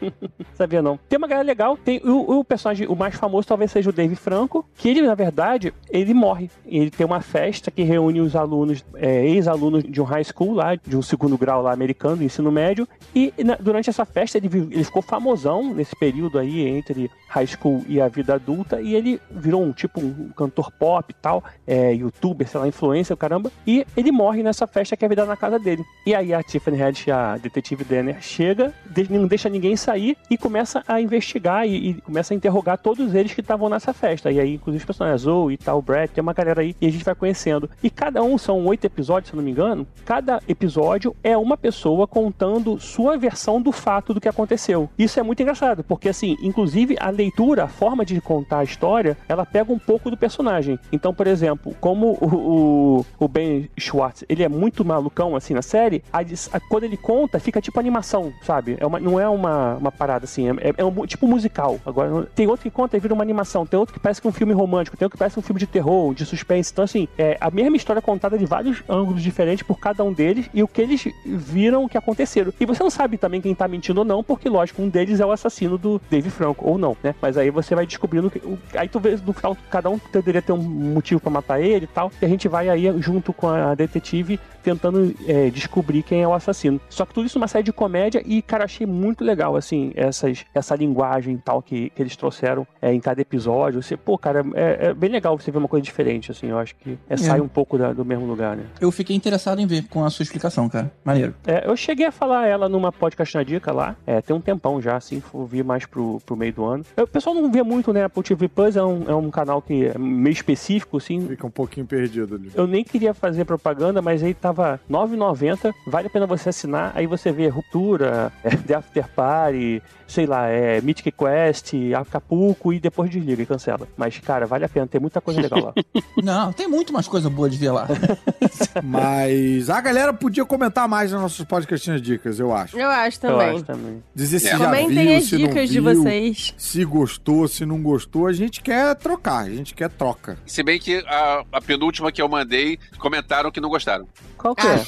Sabia não. Tem uma galera legal. Tem o, o personagem, o mais famoso talvez seja o Dave Franco, que ele, na verdade, ele morre. Ele tem uma festa que reúne os alunos, é, ex-alunos de um high school lá, de um segundo grau lá americano, do ensino médio. E na- durante essa festa ele, ele ficou famosão nesse período aí entre high school e a vida adulta. E ele virou um tipo um cantor pop e tal, é, youtuber, sei lá, influencer, o caramba. E ele morre nessa festa que é vida na casa dele. E aí a Tiffany Haddish, a detetive Denner, chega, não deixa ninguém sair e começa a investigar e, e começa a interrogar todos eles que estavam nessa festa. E aí, inclusive os personagens, Zoe e tal, Brad, tem uma galera aí e a gente vai conhecendo. E cada um são oito episódios, se eu não me engano. Cada episódio é uma pessoa contando sua versão do fato do que aconteceu. Isso é muito engraçado, porque assim, inclusive a leitura, a forma de contar a história, ela pega um pouco do personagem. Então, por exemplo, como o, o, o Ben Schwartz, ele é muito malucão assim na série, a a- quando ele conta, fica tipo animação, sabe? É uma, não é uma, uma parada assim, é, é um tipo musical. Agora, tem outro que conta e vira uma animação, tem outro que parece que é um filme romântico, tem outro que parece um filme de terror, de suspense. Então, assim, é a mesma história contada de vários ângulos diferentes por cada um deles e o que eles viram que aconteceram. E você não sabe também quem tá mentindo ou não, porque, lógico, um deles é o assassino do Dave Franco, ou não, né? Mas aí você vai descobrindo que. Aí tu vê no final, cada um poderia ter um motivo pra matar ele e tal. E a gente vai aí junto com a detetive tive tentando é, descobrir quem é o assassino. Só que tudo isso é uma série de comédia e, cara, achei muito legal, assim, essas, essa linguagem e tal que, que eles trouxeram é, em cada episódio. Você, pô, cara, é, é bem legal você ver uma coisa diferente, assim, eu acho que é, sai um pouco da- do mesmo lugar, né? Eu fiquei interessado em ver com a sua explicação, cara. Maneiro. É, eu cheguei a falar ela numa podcast na dica lá, é, tem um tempão já, assim, vi mais pro, pro meio do ano. Eu- o pessoal não vê muito, né? Apple TV Plus é um, é um canal que é meio específico, assim. Fica um pouquinho perdido ali. Eu nem queria fazer propaganda, mas aí tava R$ 9,90. Vale a pena você assinar. Aí você vê Ruptura, é, The After Party, sei lá, é, Mythic Quest, Acapulco e depois desliga e cancela. Mas, cara, vale a pena. Tem muita coisa legal lá. Não, tem muito mais coisa boa de ver lá. Mas a galera podia comentar mais nas nossas podcastinhas dicas, eu acho. Eu acho Eu também. acho também. Dizer se É. já Comentem viu, as se não dicas de viu, vocês. Se gostou, se não gostou. A gente quer trocar, a gente quer troca. Se bem que a, a penúltima que eu mandei, comentaram que não gostaram. Qual que é? Ah.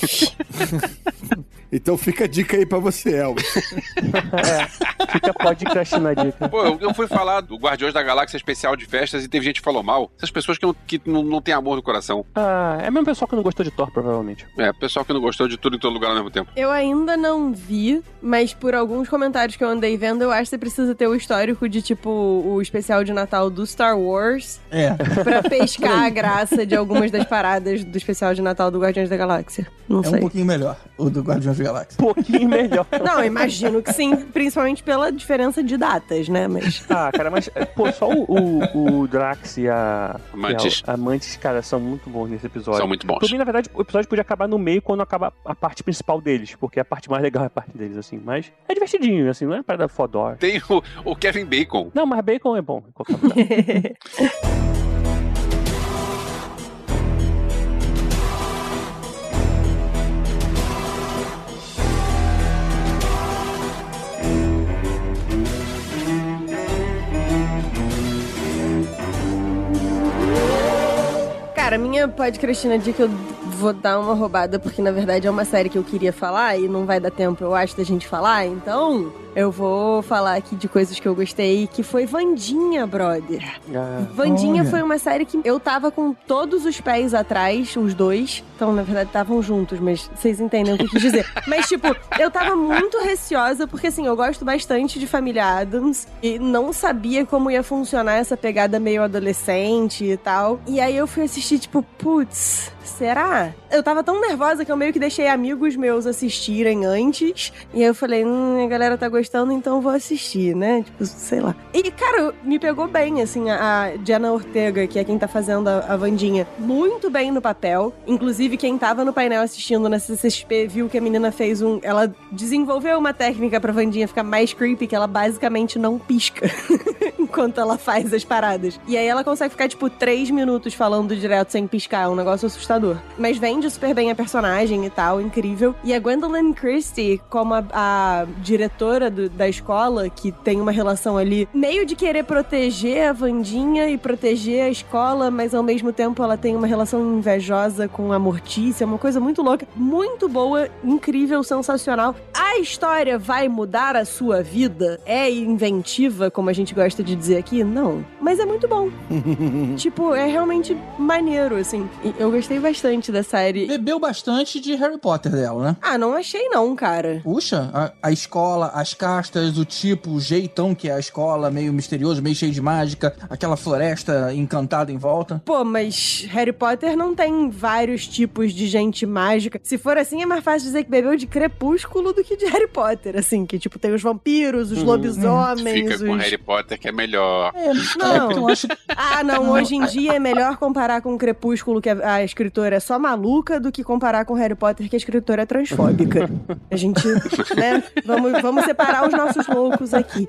Então fica a dica aí pra você, Elvis. é, fica podcast na dica. Pô, eu, eu fui falar do Guardiões da Galáxia especial de festas e teve gente que falou mal. Essas pessoas que não, que não, não têm amor no coração. Ah, é o mesmo pessoal que não gostou de Thor, provavelmente. É, pessoal que não gostou de tudo em todo lugar ao mesmo tempo. Eu ainda não vi, mas por alguns comentários que eu andei vendo, eu acho que você precisa ter o histórico de, tipo, o especial de Natal do Star Wars. É. Pra pescar a graça de algumas das paradas do especial de Natal do Guardiões da Galáxia. Não é sei. um pouquinho melhor, o do Guardiões da Galáxia. pouquinho melhor. Não, imagino que sim, principalmente pela diferença de datas, né? Mas. Ah, cara, mas, pô, só o, o, o Drax e a. Mantis. E a, a Mantis, cara, são muito bons nesse episódio. São muito bons. Por mim, na verdade, o episódio podia acabar no meio quando acaba a parte principal deles, porque a parte mais legal é a parte deles, assim. Mas é divertidinho, assim, não é para dar fodor. Tem o, o Kevin Bacon. Não, mas bacon é bom. Cara, minha podcastina dica eu vou dar uma roubada, porque na verdade é uma série que eu queria falar e não vai dar tempo, eu acho, da gente falar, então eu vou falar aqui de coisas que eu gostei, que foi Vandinha, brother. Ah, Vandinha Olha. foi uma série que eu tava com todos os pés atrás, os dois. Então, na verdade, estavam juntos, mas vocês entendem o que eu quis dizer. mas, tipo, eu tava muito receosa, porque assim, eu gosto bastante de Família Adams e não sabia como ia funcionar essa pegada meio adolescente e tal. E aí eu fui assistir, tipo, putz. Será? Eu tava tão nervosa que eu meio que deixei amigos meus assistirem antes. E aí eu falei, hum, a galera tá gostando, então vou assistir, né? Tipo, sei lá. E, cara, me pegou bem, assim, a a Diana Ortega, que é quem tá fazendo a, a Vandinha, muito bem no papel. Inclusive, quem tava no painel assistindo na CCXP viu que a menina fez um. Ela desenvolveu uma técnica pra Vandinha ficar mais creepy, que ela basicamente não pisca enquanto ela faz as paradas. E aí ela consegue ficar, tipo, três minutos falando direto sem piscar. É um negócio assustador. Mas vende super bem a personagem e tal, incrível. E a Gwendolyn Christie, como a, a diretora do- da escola, que tem uma relação ali meio de querer proteger a Vandinha e proteger a escola, mas ao mesmo tempo ela tem uma relação invejosa com a Mortícia, uma coisa muito louca, muito boa, incrível, sensacional. A história vai mudar a sua vida? É inventiva, como a gente gosta de dizer aqui? Não. Mas é muito bom. tipo, é realmente maneiro, assim. Eu gostei bastante da série. Bebeu bastante de Harry Potter dela, né? Ah, não achei não, cara. Puxa, a, a escola, as castas, o tipo, o jeitão que é a escola, meio misterioso, meio cheio de mágica, aquela floresta encantada em volta. Pô, mas Harry Potter não tem vários tipos de gente mágica. Se for assim, é mais fácil dizer que bebeu de Crepúsculo do que de Harry Potter, assim, que tipo tem os vampiros, os lobisomens, Fica com os... Harry Potter que é melhor. É, Não. eu acho Ah, não, hoje em dia é melhor comparar com Crepúsculo, que a, a escritora é só maluca, do que comparar com Harry Potter, que a escritora é transfóbica. A gente, né, vamos, vamos separar os nossos loucos aqui.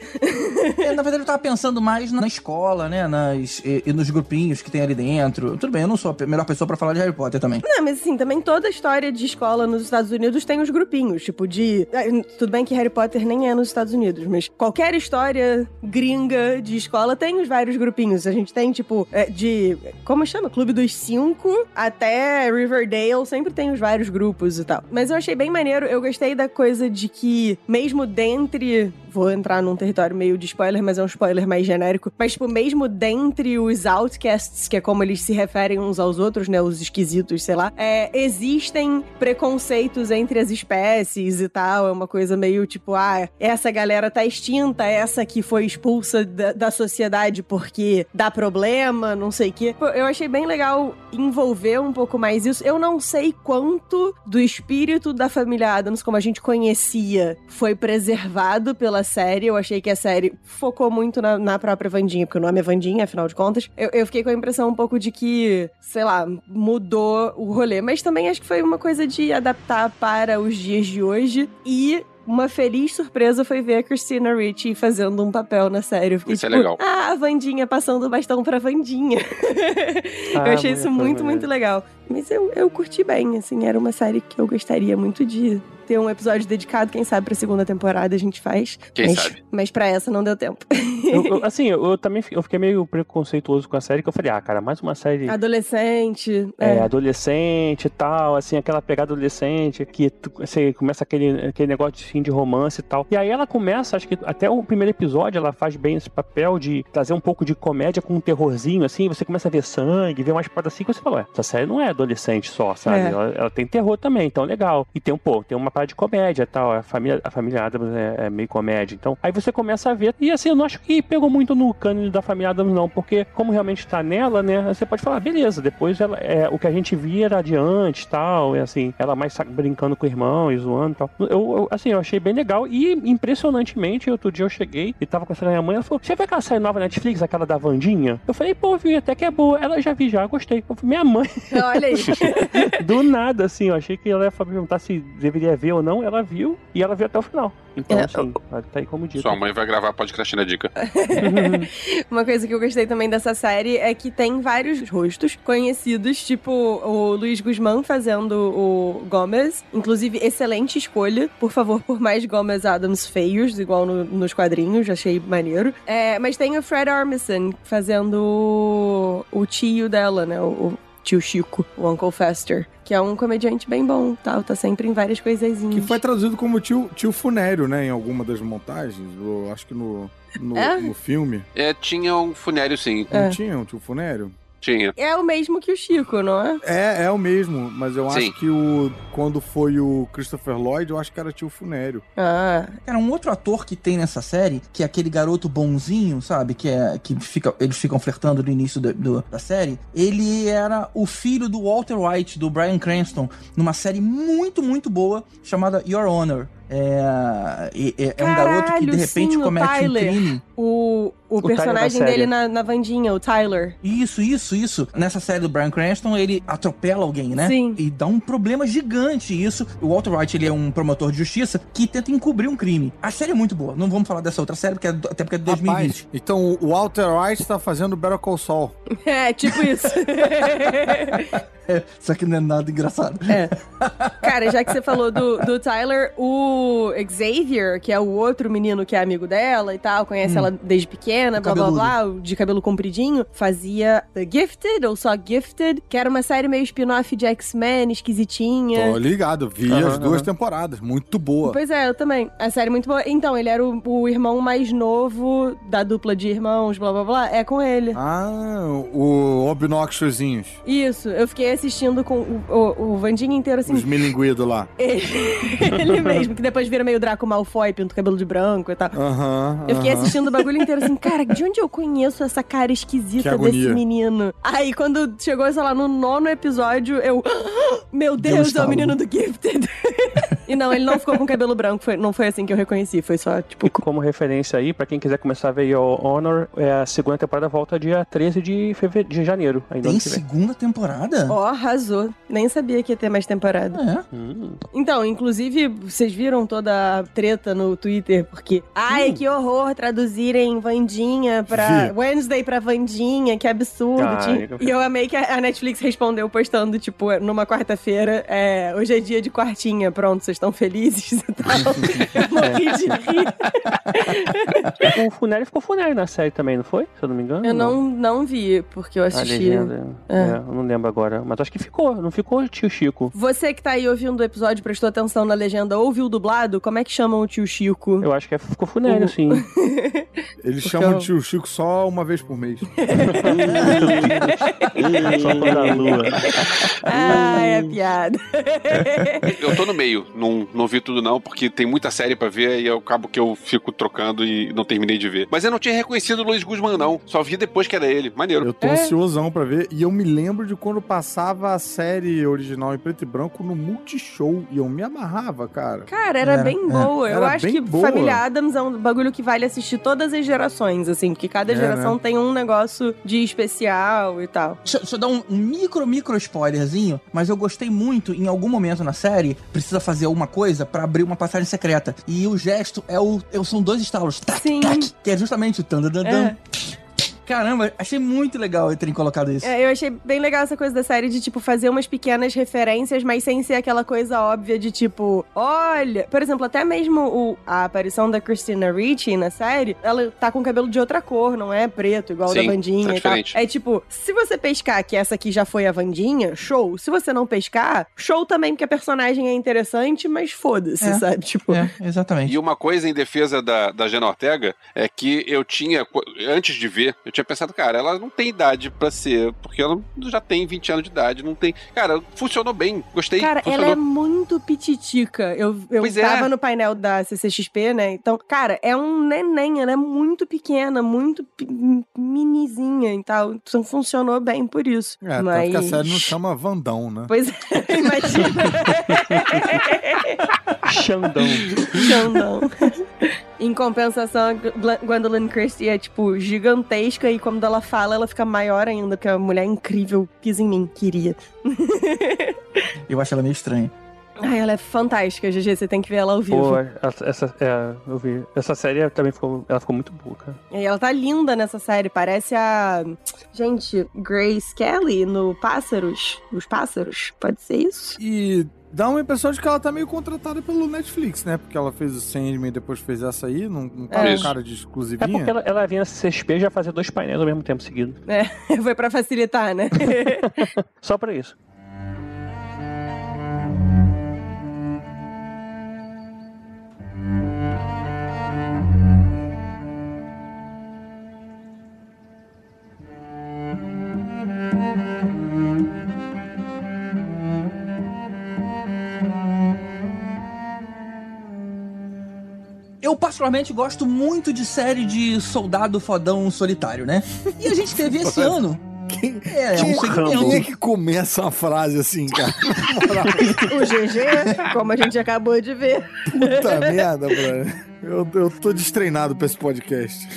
É, na verdade, eu tava pensando mais na escola, né? Nas, e, e nos grupinhos que tem ali dentro. Tudo bem, eu não sou a melhor pessoa pra falar de Harry Potter também. Não, mas assim, também toda história de escola nos Estados Unidos tem os grupinhos, tipo de... ah, Tudo bem que Harry Potter nem é nos Estados Unidos, mas qualquer história gringa de escola tem os vários grupinhos. A gente tem, tipo, é, de... Como chama? Clube dos Cinco até Riverdale, sempre tem os vários grupos e tal. Mas eu achei bem maneiro, eu gostei da coisa de que, mesmo dentre... Vou entrar num território meio de spoiler, mas é um spoiler mais genérico. Mas, tipo, mesmo dentre os outcasts, que é como eles se referem uns aos outros, né? Os esquisitos, sei lá. É, existem preconceitos entre as espécies e tal. É uma coisa meio tipo, ah, essa galera tá extinta, essa que foi expulsa da, da sociedade porque dá problema, não sei o quê. Eu achei bem legal envolver um pouco mais isso. Eu não sei quanto do espírito da família Adams, como a gente conhecia, foi preservado pela série. Eu achei que a série focou muito na, na própria Vandinha, porque o nome é Vandinha, afinal de contas. Eu, eu fiquei com a impressão um pouco de que, sei lá, mudou o rolê. Mas também acho que foi uma coisa de adaptar para os dias de hoje. E uma feliz surpresa foi ver a Christina Ricci fazendo um papel na série. Fiquei, Isso é tipo, legal. Ah, a Vandinha passando o bastão pra Vandinha. Ah, eu achei isso muito, muito legal. Mas eu, eu curti bem, assim, era uma série que eu gostaria muito de ter um episódio dedicado, quem sabe pra segunda temporada a gente faz. Quem mas, sabe? Mas pra essa não deu tempo. Eu- eu- assim, eu, eu também eu fiquei meio preconceituoso com a série, que eu falei, ah, cara, mais uma série Adolescente. é, É. adolescente e tal, assim, aquela pegada adolescente, que você começa aquele, aquele negócio de fim de romance e tal. E aí ela começa, acho que até o primeiro episódio, ela faz bem esse papel de trazer um pouco de comédia com um terrorzinho, assim, você começa a ver sangue, ver umas paradas assim, que você fala, ué, essa série não é adolescente só, sabe? É. Ela, ela tem terror também, então legal. E tem um, pô, tem uma parada de comédia e tal, a família, a família Adams é, é meio comédia, então aí você começa a ver, e assim, eu não acho que pegou muito no cânone da família Adams não, porque como realmente tá nela, né, você pode falar, beleza, depois ela, é, o que a gente via era adiante e tal, e assim, ela mais brincando com o irmão e zoando e tal. Eu, eu, assim, eu achei bem legal e impressionantemente, outro dia eu cheguei e tava conversando com a minha mãe, ela falou, você viu aquela série nova Netflix, aquela da Vandinha? Eu falei, pô, vi, até que é boa. Ela já vi, já gostei. Eu falei, minha mãe, Olha aí. do nada, assim, eu achei que ela ia perguntar se deveria ver ou não, ela viu e ela viu até o final. Então, É, assim, tá aí como dito. Sua mãe vai gravar podcast na dica. Uma coisa que eu gostei também dessa série é que tem vários rostos conhecidos, tipo o Luiz Guzmán fazendo o Gomez. Inclusive, excelente escolha. Por favor, por mais Gomez Adams feios, igual no- nos quadrinhos, achei maneiro. É, mas tem o Fred Armisen fazendo o, tio dela, né? O, tio Chico, o Uncle Fester. Que é um comediante bem bom, tal. Tá sempre em várias coisazinhas. Que foi traduzido como tio, tio funério, né? Em alguma das montagens. Eu acho que no, no, É? no filme. É, tinha um funério, sim. Não É. tinha um tio funério? Tinha. É o mesmo que o Chico, não é? É, é o mesmo, mas eu Sim. acho que o quando foi o Christopher Lloyd, eu acho que era tio funério. Ah, Cara, um outro ator que tem nessa série, que é aquele garoto bonzinho, sabe? Que é que fica, eles ficam flertando no início do- do- da série. Ele era o filho do Walter White, do Bryan Cranston, numa série muito, muito boa chamada Your Honor. É, é, é- é um garoto que de Caralho, repente sim, o comete um Tyler. crime. o, o, Tyler personagem dele na, na Vandinha, o Tyler. Isso, isso, isso. Nessa série do Bryan Cranston, ele atropela alguém, né? Sim. E dá um problema gigante isso. O Walter White, ele é um promotor de justiça que tenta encobrir um crime. A série é muito boa. Não vamos falar dessa outra série, porque é até porque é de 2020. Rapaz, então o Walter White tá fazendo Better Call Saul. É, tipo isso. Só que não é nada engraçado. É. Cara, já que você falou do, do Tyler, o Xavier, que é o outro menino que é amigo dela e tal, conhece Hum. ela desde pequena, O blá blá cabeludo. blá, de cabelo compridinho, fazia The Gifted, ou só Gifted, que era uma série meio spin-off de X-Men, esquisitinha. Tô ligado, vi Aham, as duas aham. temporadas. Muito boa. Pois é, eu também. A série é muito boa. Então, ele era o, o irmão mais novo da dupla de irmãos, blá blá blá. É com ele. Ah, o Obnoxiozinhos. Isso, eu fiquei assistindo com o, o, o Vandinha inteiro assim. Os milinguidos lá. Ele, ele mesmo, que depois vira meio Draco Malfoy, pinta o cabelo de branco e tal. Aham. Eu fiquei aham. assistindo o bagulho inteiro assim, cara, de onde eu conheço essa cara esquisita desse menino? Aí quando chegou, sei lá, no nono episódio, eu. Meu Deu um Deus, é o menino do Gifted. e não, ele não ficou com cabelo branco, foi- não foi assim que eu reconheci, foi só, tipo. E como referência aí, pra quem quiser começar a ver Your Honor, é a segunda temporada volta dia 13 de, fevereiro, de janeiro. Ainda Tem segunda temporada? Ó, arrasou. Nem sabia que ia ter mais temporada. É. Hum. Então, inclusive, vocês viram toda a treta no Twitter, porque. Ai, que horror traduzirem Vandinha pra. Vi. Wednesday pra Vandinha, que absurdo. Tinha- eu- E eu amei que a Netflix respondeu postando, tipo, numa quarta-feira, é, hoje é dia de quartinha, pronto, vocês estão felizes e tal. eu morri de rir. O Funério ficou Funério na série também, não foi? Se eu não me engano. Eu não, não vi, porque eu A assisti. legenda. É. É, eu não lembro agora. Mas acho que ficou, não ficou tio Chico. Você que tá aí ouvindo o episódio, prestou atenção na legenda, ouviu o dublado, como é que chamam o tio Chico? Eu acho que é- ficou Funério, O- sim. Eles Porque chamam eu- de tio Chico só uma vez por mês. Só quando a lua. Ah, é piada. Eu tô no meio, não, não vi tudo não, porque tem muita série pra ver e eu acabo que eu fico trocando e não terminei de ver. Mas eu não tinha reconhecido o Luiz Guzmán, não. Só vi depois que era ele. Maneiro. Eu tô É. ansiosão pra ver. E eu me lembro de quando passava a série original em preto e branco no Multishow. E eu me amarrava, cara. Cara, era, Era, bem é. boa. Eu Era acho bem que boa. Família Adams é um bagulho que vale assistir todas as gerações, assim, porque cada É, geração né? tem um negócio de especial e tal. Deixa, deixa eu dar um, um micro, micro spoilerzinho, mas eu gostei muito, em algum momento na série, precisa fazer alguma coisa pra abrir uma passagem secreta. E o gesto é o. é o- são dois estalos. Tac, Sim. tac, que é justamente o tan, dan, dan, dan. É. Caramba, achei muito legal eu terem colocado isso. É, eu achei bem legal essa coisa da série de, tipo, fazer umas pequenas referências, mas sem ser aquela coisa óbvia de, tipo, olha. Por exemplo, até mesmo o, a aparição da Christina Ricci na série, ela tá com cabelo de outra cor, não é preto, igual o Sim, da Vandinha tá e tal. diferente. É tipo, se você pescar que essa aqui já foi a Vandinha, show. Se você não pescar, show também, porque a personagem é interessante, mas foda-se, É. sabe? Tipo. É, exatamente. E uma coisa em defesa da, da Jenna Ortega é que eu tinha, antes de ver, eu tinha pensado, cara, ela não tem idade pra ser, porque ela já tem 20 anos de idade, não tem. Cara, funcionou bem, gostei. Cara, funcionou. ela é muito pititica. Eu, eu Pois é. tava no painel da CCXP, né? Então, cara, é um neném, ela é muito pequena, muito minizinha e tal. Então funcionou bem por isso. É, Mas... tanto que a série não chama Vandão, né? Pois é, imagina. Xandão. Xandão. Em compensação, a Gwen- Gwendolyn Christie é, tipo, gigantesca e quando ela fala, ela fica maior ainda, porque a mulher é incrível, pisa em mim, queria. Eu acho ela meio estranha. Ai, ela é fantástica, GG, você tem que ver ela ao vivo. Pô, essa, essa- é, eu vi. Essa série também ficou, ela ficou muito boa, cara. E ela tá linda nessa série, parece a. Gente, Grace Kelly no Pássaros. Os Pássaros, pode ser isso? E dá uma impressão de que ela tá meio contratada pelo Netflix, né? Porque ela fez o Sandman e depois fez essa aí, não, não tá É. com cara de É exclusivinha. porque ela, ela vinha CSP já fazia dois painéis ao mesmo tempo seguido. É, foi pra facilitar, né? Só pra isso. Eu, particularmente, gosto muito de série de soldado fodão solitário, né? E a gente teve esse ano. É, é um Quem, segmento. quem é que começa uma frase assim, cara? O GG, como a gente acabou de ver. Puta merda, brother. Eu, eu tô destreinado pra esse podcast.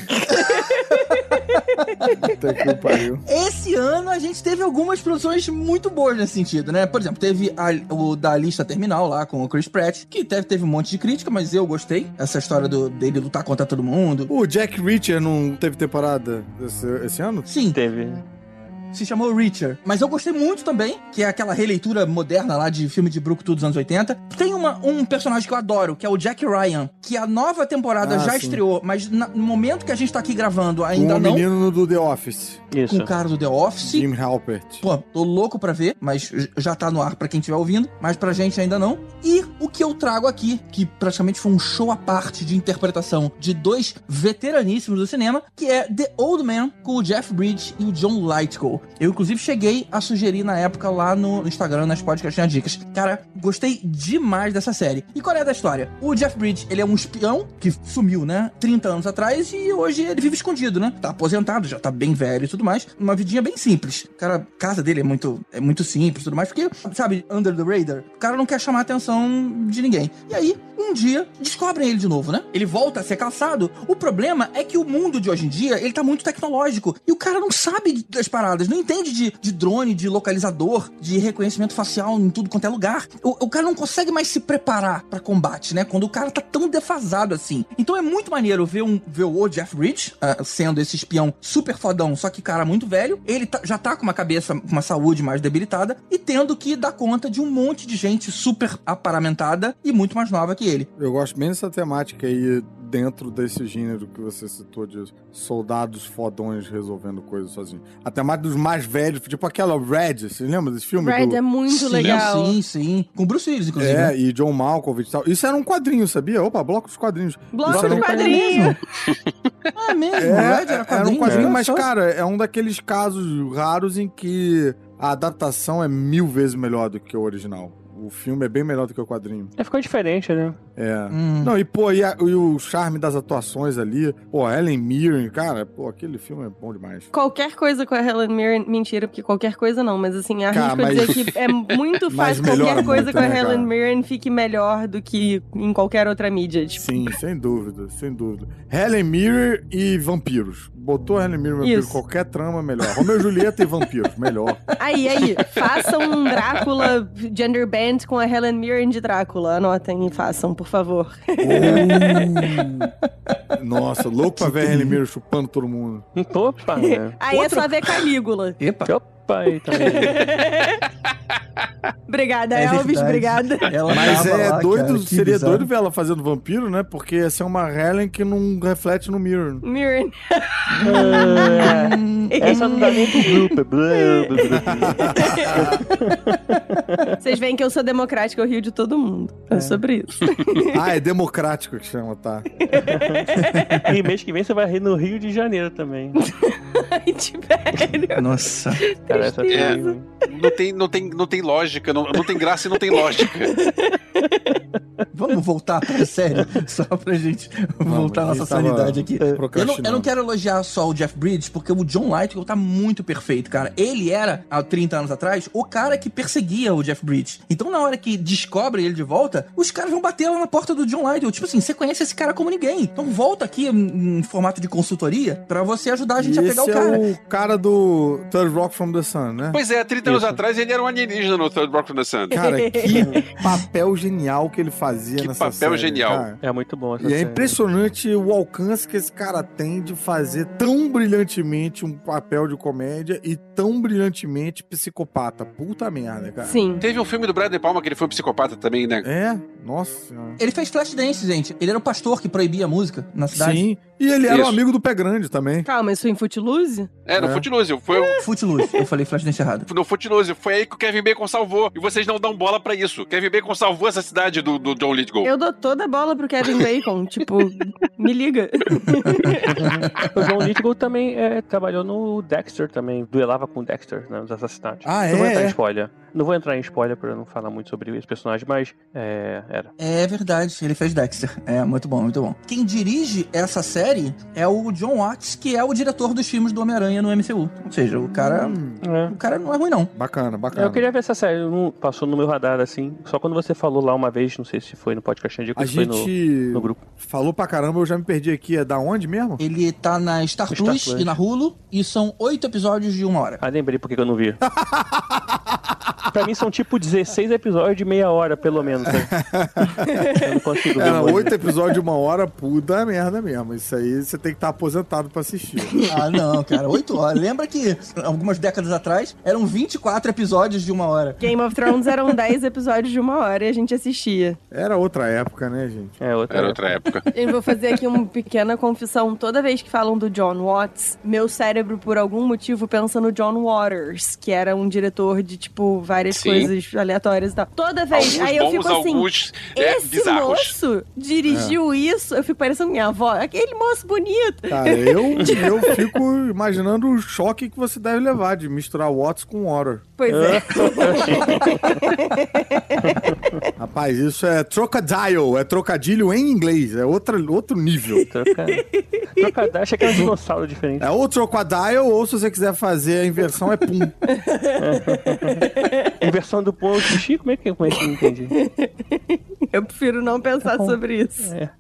Puta que pariu. Esse ano a gente teve algumas produções muito boas nesse sentido, né? Por exemplo, teve a- o da lista terminal lá com o Chris Pratt, que teve, teve um monte de crítica, mas eu gostei. Essa história do, dele lutar contra todo mundo. O Jack Reacher não teve temporada esse, esse ano? Sim, Teve. Se chamou Reacher. Mas eu gostei muito também, que é aquela releitura moderna lá de filme de Brucutu dos anos 80. Tem uma, um personagem que eu adoro, que é o Jack Ryan, que a nova temporada Ah, já sim. estreou, mas na- no momento que a gente tá aqui gravando ainda o não. menino do The Office. Isso. Com o cara do The Office. Jim Halpert. Pô, tô louco pra ver, mas já tá no ar pra quem estiver ouvindo, mas pra gente ainda não. E o que eu trago aqui, que praticamente foi um show à parte de interpretação de dois veteraníssimos do cinema, que é The Old Man com o Jeff Bridges e o John Eu inclusive cheguei a sugerir na época lá no Instagram, nas podcasts dicas. Cara, gostei demais dessa série. E qual é a da história? O Jeff Bridges, ele é um espião que sumiu, né, 30 anos atrás e hoje ele vive escondido, né? Tá aposentado, já tá bem velho e tudo mais. Uma vidinha bem simples. O cara, a casa dele é muito, é muito simples e tudo mais, porque, sabe, under the radar, o cara não quer chamar a atenção de ninguém. E aí, um dia, descobrem ele de novo, né? Ele volta a ser caçado. O problema é que o mundo de hoje em dia, ele tá muito tecnológico. E o cara não sabe das paradas, não entende de, de drone, de localizador, de reconhecimento facial em tudo quanto é lugar. O, o cara não consegue mais se preparar pra combate, né? Quando o cara tá tão defasado assim. Então é muito maneiro ver, um, ver o Jeff Bridges ah, sendo esse espião super fodão, só que cara muito velho. Ele tá- já tá com uma cabeça, com uma saúde mais debilitada e tendo que dar conta de um monte de gente super aparamentada e muito mais nova que ele. Eu gosto bem dessa temática aí dentro desse gênero que você citou de soldados fodões resolvendo coisas sozinhos. A temática dos mais velhos, tipo aquela Red, você lembra desse filme? Red do... é muito sim, legal. Sim, sim. Com Bruce Willis, inclusive. É, né? e John Malkovich e tal. Isso era um quadrinho, sabia? Opa, bloco dos quadrinhos. Bloco era de um quadrinho. Ah, mesmo? É, Red era era quadrinho, um quadrinho, olha mas, cara, é um daqueles casos raros em que a adaptação é mil vezes melhor do que o original. O filme é bem melhor do que o quadrinho. É, ficou diferente, né? É. Hum. Não, e pô, e, a- e o charme das atuações ali. Pô, Ellen Mirren, cara, pô, aquele filme é bom demais. Qualquer coisa com a Helen Mirren, mentira, porque qualquer coisa não, mas assim, a dizer mas- que é muito fácil qualquer coisa muito, com a né, Helen cara? Mirren fique melhor do que em qualquer outra mídia. Tipo, Sim, sem dúvida, sem dúvida. Helen Mirren e vampiros. Botou Helen Mirren e vampiros, qualquer trama melhor. Romeu e Julieta e vampiros, melhor. Aí, aí, faça um Drácula gender Band com a Helen Mirren de Drácula. Anotem e façam, por favor. Nossa, louco pra ver a Helen Mirren chupando todo mundo. Opa, né? Aí é só ver Calígula. Epa. Opa, aí também. Obrigada, É Elvis, verdade. obrigada. Ela Mas é lá, doido, cara, seria bizarro. doido ver ela fazendo vampiro, né? Porque essa é uma Helen que não reflete no Mirror. Mirren. Essa não dá nem pro grupo. é. Vocês veem que eu sou democrática, eu rio de todo mundo. É, sobre isso. ah, é democrático que chama, tá? E mês que vem você vai rir no Rio de Janeiro também. Ai, Tibério. Nossa. Cara, essa É. Não tem, não tem, não tem lógica, não, não tem graça e não tem lógica. Vamos voltar pra série, só pra gente voltar a a nossa sanidade aqui. Eu não, eu não quero elogiar só o Jeff Bridges, porque o John Lithgow tá muito perfeito, cara. Ele era, há 30 anos atrás, o cara que perseguia o Jeff Bridges. Então, na hora que descobre ele de volta, os caras vão bater lá na porta do John Lithgow. Tipo assim, você conhece esse cara como ninguém. Então, volta aqui em, em formato de consultoria pra você ajudar a gente E a pegar o cara. é o cara do Third Rock from the Sun, né? Pois é, 30 anos Isso. atrás ele era um alienígena no Third Rock from the Sun. Cara, que papel genial que ele fazia Que nessa papel série, genial. cara. É muito bom essa E é série. impressionante o alcance que esse cara tem de fazer tão brilhantemente um papel de comédia e tão brilhantemente psicopata. Puta merda, cara. Sim. Teve um filme do Brad De Palma que ele foi um psicopata também, né? É? Nossa senhora. Ele fez Flashdance, gente. Ele era o pastor que proibia a música na cidade. Sim. E ele era um amigo do Pé Grande também. Calma, isso em Footloose? É, no É. Footloose. Foi o- Footloose. Eu falei Flashdance errado. no Footloose. Foi aí que o Kevin Bacon salvou. E vocês não dão bola pra isso. Kevin Bacon salvou essa cidade do, do John Lithgow. Eu dou toda a bola pro Kevin Bacon. tipo, me liga. O John Lithgow também é, trabalhou no Dexter também, duelava com o Dexter né, nos assassinatos. Ah, não é? em É? spoiler. Não vou entrar em spoiler pra não falar muito sobre esse personagem, mas é, era. É verdade, ele fez Dexter. É, muito bom, muito bom. Quem dirige essa série é o John Watts, que é o diretor dos filmes do Homem-Aranha no MCU. Ou seja, o cara. É. O cara não é ruim, não. Bacana, bacana. Eu queria ver essa série, não passou no meu radar assim. Só quando você falou lá uma vez, não sei se foi no podcast antigo, A se foi no, gente no grupo. falou pra caramba, eu já me perdi aqui. É da onde mesmo? Ele tá na Star Star Plus Plus. e na Hulu, e são oito episódios de uma hora. Ah, lembrei porque que eu não vi. pra mim são tipo 16 episódios de meia hora, pelo menos. né? eu não consigo ver. Era muito. oito episódios de uma hora, puta merda mesmo. Isso aí você tem que estar aposentado pra assistir. Ah, não, cara, oito horas. Lembra que algumas décadas atrás eram 24 episódios de uma hora. Game of Thrones eram 10 episódios de uma hora e a gente assistia. Era outra época, né, gente? É outra. Era outra época. Eu vou fazer aqui uma pequena confissão. Toda vez que falam do John Watts, meu cérebro, por algum motivo, pensa no John Waters, que era um diretor de, tipo, várias Sim. coisas aleatórias e tal. Toda vez. Alguns aí eu bons, fico assim. alguns é, Esse bizarros. moço dirigiu isso, eu fico parecendo minha avó. Aquele moço bonito. Cara, eu, eu fico imaginando o choque que você deve levar de misturar Watts com Water. Pois é. Rapaz, isso é trocadilho, é trocadilho em inglês, é outra, outro nível. Troca... Trocadilho, achei que era um dinossauro diferente. É ou trocadilho, ou se você quiser fazer a inversão, é pum. Inversão do ponto xixi, como é que, como é que eu entendi? Eu prefiro não pensar sobre isso. É.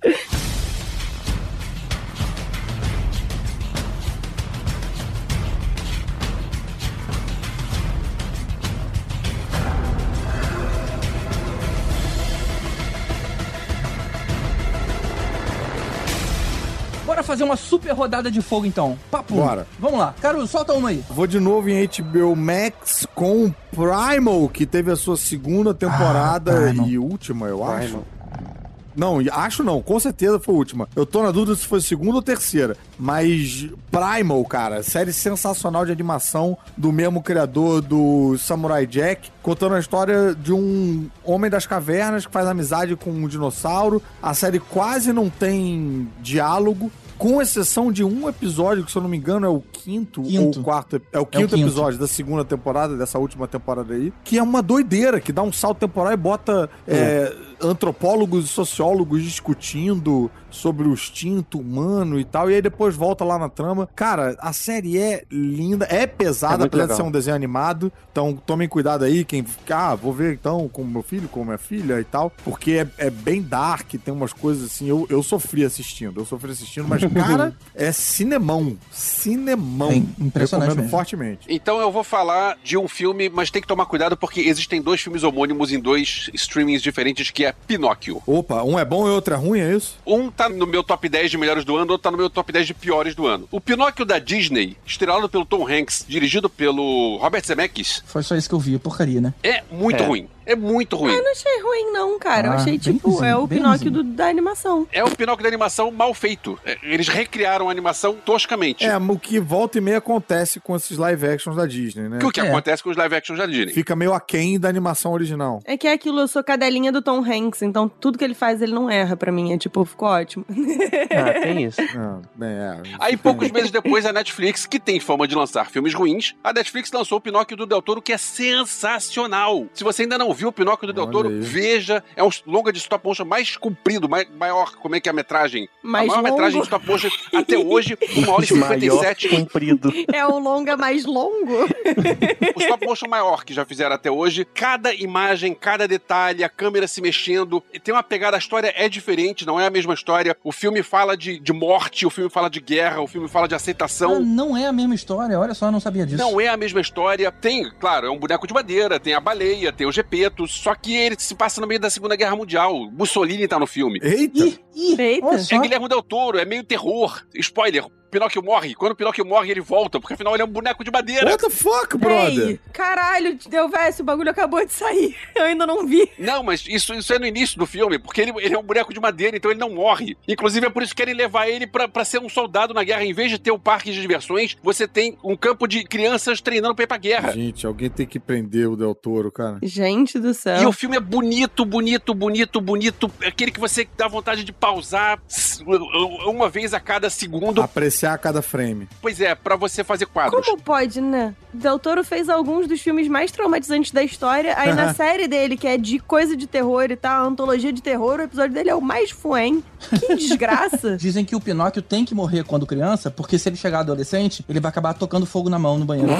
Bora fazer uma super rodada de fogo então. Papo. Bora. Vamos lá. Caruso, solta uma aí. Vou de novo em HBO Max com Primal, que teve a sua segunda temporada Ah, e última, eu acho. Primal. Não, acho não, com certeza foi a última. Eu tô na dúvida se foi segunda ou terceira. Mas Primal, cara, série sensacional de animação do mesmo criador do Samurai Jack, contando a história de um homem das cavernas que faz amizade com um dinossauro. A série quase não tem diálogo. Com exceção de um episódio, que se eu não me engano é o quinto, Quinto. ou quarto. É o quinto, quinto. episódio da segunda temporada, dessa última temporada aí. Que é uma doideira, que dá um salto temporal e bota é, antropólogos e sociólogos discutindo sobre o instinto humano e tal, e aí depois volta lá na trama. Cara, a série é linda, é pesada, É apesar de ser um desenho animado. Então tomem cuidado aí, quem ah, vou ver então com meu filho, com minha filha e tal, porque é, é bem dark, tem umas coisas assim. Eu, eu sofri assistindo, eu sofri assistindo, mas cara, é cinemão. Cinemão. É impressionante Recomendo mesmo. fortemente. Então eu vou falar de um filme, mas tem que tomar cuidado porque existem dois filmes homônimos em dois streamings diferentes, que é Pinóquio. Opa, um é bom e outro é ruim, é isso? Um tá no meu top 10 de melhores do ano, outro tá no meu top 10 de piores do ano. O Pinóquio da Disney, estrelado pelo Tom Hanks, dirigido pelo Robert Zemeckis, Foi só isso que eu vi, porcaria, né? é muito É. ruim. É muito ruim. Eu não achei ruim, não, cara. eu Ah, achei, tipo, é o. Pinóquio do- da animação. É o Pinóquio da animação mal feito. É, Eles recriaram a animação toscamente. É, o que volta e meia acontece com esses live actions da Disney, né? Que o que É. acontece com os live action da Disney. Fica meio aquém da animação original. É que é aquilo, eu sou cadelinha do Tom Hanks, então tudo que ele faz, ele não erra pra mim. É tipo, ficou ótimo. Ah, tem isso. Ah, bem, é, Aí, poucos meses depois, a Netflix, que tem fama de lançar filmes ruins, a Netflix lançou o Pinóquio do Del Toro, que é sensacional. Se você ainda não viu o Pinóquio do Del Toro, veja. É um longa de stop motion mais comprido, mais, maior. Como é que é a metragem? Mais a maior longo. metragem de stop motion até hoje, uma hora e Maior 57. comprido. É o longa mais longo. o stop motion maior que já fizeram até hoje. Cada imagem, cada detalhe, a câmera se mexendo. E Tem uma pegada, a história é diferente, não é a mesma história. O filme fala de, de morte, o filme fala de guerra, o filme fala de Ah, aceitação. não é a mesma história, olha só, eu não sabia disso. Não é a mesma história. Tem, claro, é um boneco de madeira, tem a baleia, tem o Só que ele se passa no meio da Segunda Guerra Mundial. Mussolini tá no filme. Eita! Ih, ih, Eita. É. Guilherme Del Toro, é meio terror. Spoiler, Pinóquio morre. Quando o Pinóquio morre, ele volta, porque afinal ele é um boneco de madeira. What the fuck, brother? Ei, caralho, deu esse bagulho acabou de sair. Eu ainda não vi. Não, mas isso, isso é no início do filme, porque ele, ele é um boneco de madeira, então ele não morre. Inclusive é por isso que querem levar ele pra, pra ser um soldado na guerra. Em vez de ter o parque de diversões, você tem um campo de crianças treinando pra ir pra guerra. Gente, alguém tem que prender o Del Toro, cara. Gente do céu. E o filme é bonito, bonito, bonito, bonito. É Aquele que você dá vontade de pausar uma vez a cada segundo. Apreciar cada frame. Pois é, pra você fazer quadros. Como pode, né? Del Toro fez alguns dos filmes mais traumatizantes da história. Aí na série dele, que é de coisa de terror e tal, antologia de terror, o episódio dele é o mais fuém. Que desgraça. Dizem que o Pinóquio tem que morrer quando criança, porque se ele chegar adolescente, ele vai acabar tocando fogo na mão no banheiro.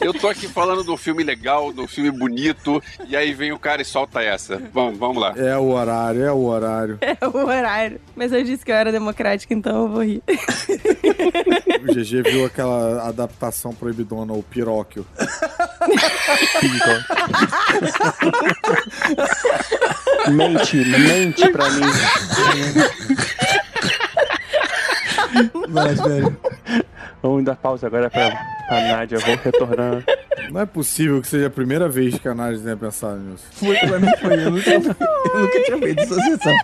Eu tô aqui falando do filme legal, do filme bonito, e aí vem o cara e solta essa. Vamos, vamos lá. É o horário, é o horário. É o horário. Mas eu disse que eu era democrática, então eu vou rir. O GG viu aquela adaptação proibidona, o Piróquio. Mente, mente pra mim. Mas, velho. Vamos dar pausa agora pra, pra Nádia. Vou retornar. Não é possível que seja a primeira vez que a Nádia tenha pensado nisso. Foi pra mim, foi. Eu nunca, eu nunca tinha feito essa sessão.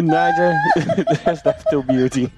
Nádia, of the building.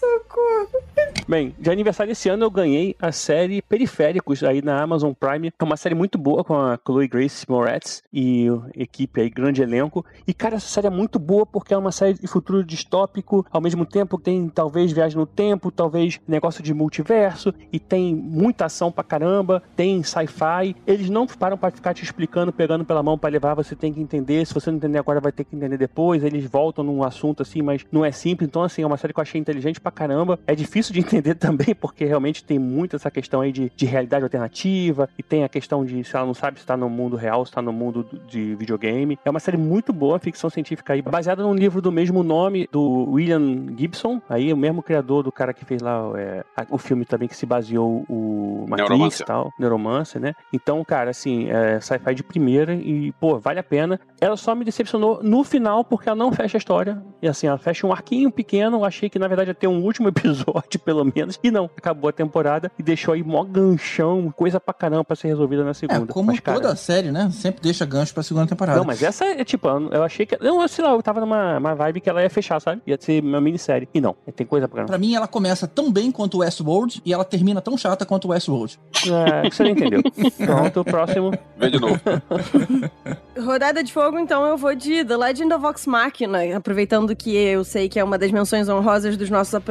Socorro. Bem, de aniversário esse ano eu ganhei a série Periféricos aí na Amazon Prime. É uma série muito boa com a Chloe Grace Moretz e equipe aí, grande elenco. E, cara, essa série é muito boa porque é uma série de futuro distópico. Ao mesmo tempo tem talvez viagem no tempo, talvez negócio de multiverso. E tem muita ação pra caramba, tem sci-fi. Eles não param pra ficar te explicando, pegando pela mão pra levar. Você tem que entender. Se você não entender agora, vai ter que entender depois. Eles voltam num assunto assim, mas não é simples. Então, assim, é uma série que eu achei inteligente pra caramba. É difícil de entender também, porque realmente tem muito essa questão aí de, de realidade alternativa, e tem a questão de se ela não sabe se tá no mundo real, se tá no mundo do- de videogame. É uma série muito boa, ficção científica aí, baseada num livro do mesmo nome do William Gibson, aí o mesmo criador do cara que fez lá é, o filme também que se baseou o Matrix e tal, Neuromancer, né? Então, cara, assim, é sci-fi de primeira e, pô, vale a pena. Ela só me decepcionou no final porque ela não fecha a história. E assim, ela fecha um arquinho pequeno. Achei que na verdade ia ter um último episódio, pelo menos. E não, acabou a temporada e deixou aí mó ganchão, coisa pra caramba pra ser resolvida na É, segunda. como Mas, cara, toda série, né? Sempre deixa gancho pra segunda temporada. Não, mas essa é tipo, eu achei que. Não, sei lá, eu tava numa uma vibe que ela ia fechar, sabe? Ia ser uma minissérie. E não, tem coisa pra caramba. Pra mim, ela começa tão bem quanto o Westworld e ela termina tão chata quanto o Westworld. É, você não entendeu. Pronto, próximo. Vem de novo. Rodada de fogo, então eu vou de The Legend of Vox Machina, aproveitando que eu sei que é uma das menções honrosas dos nossos apoiadores,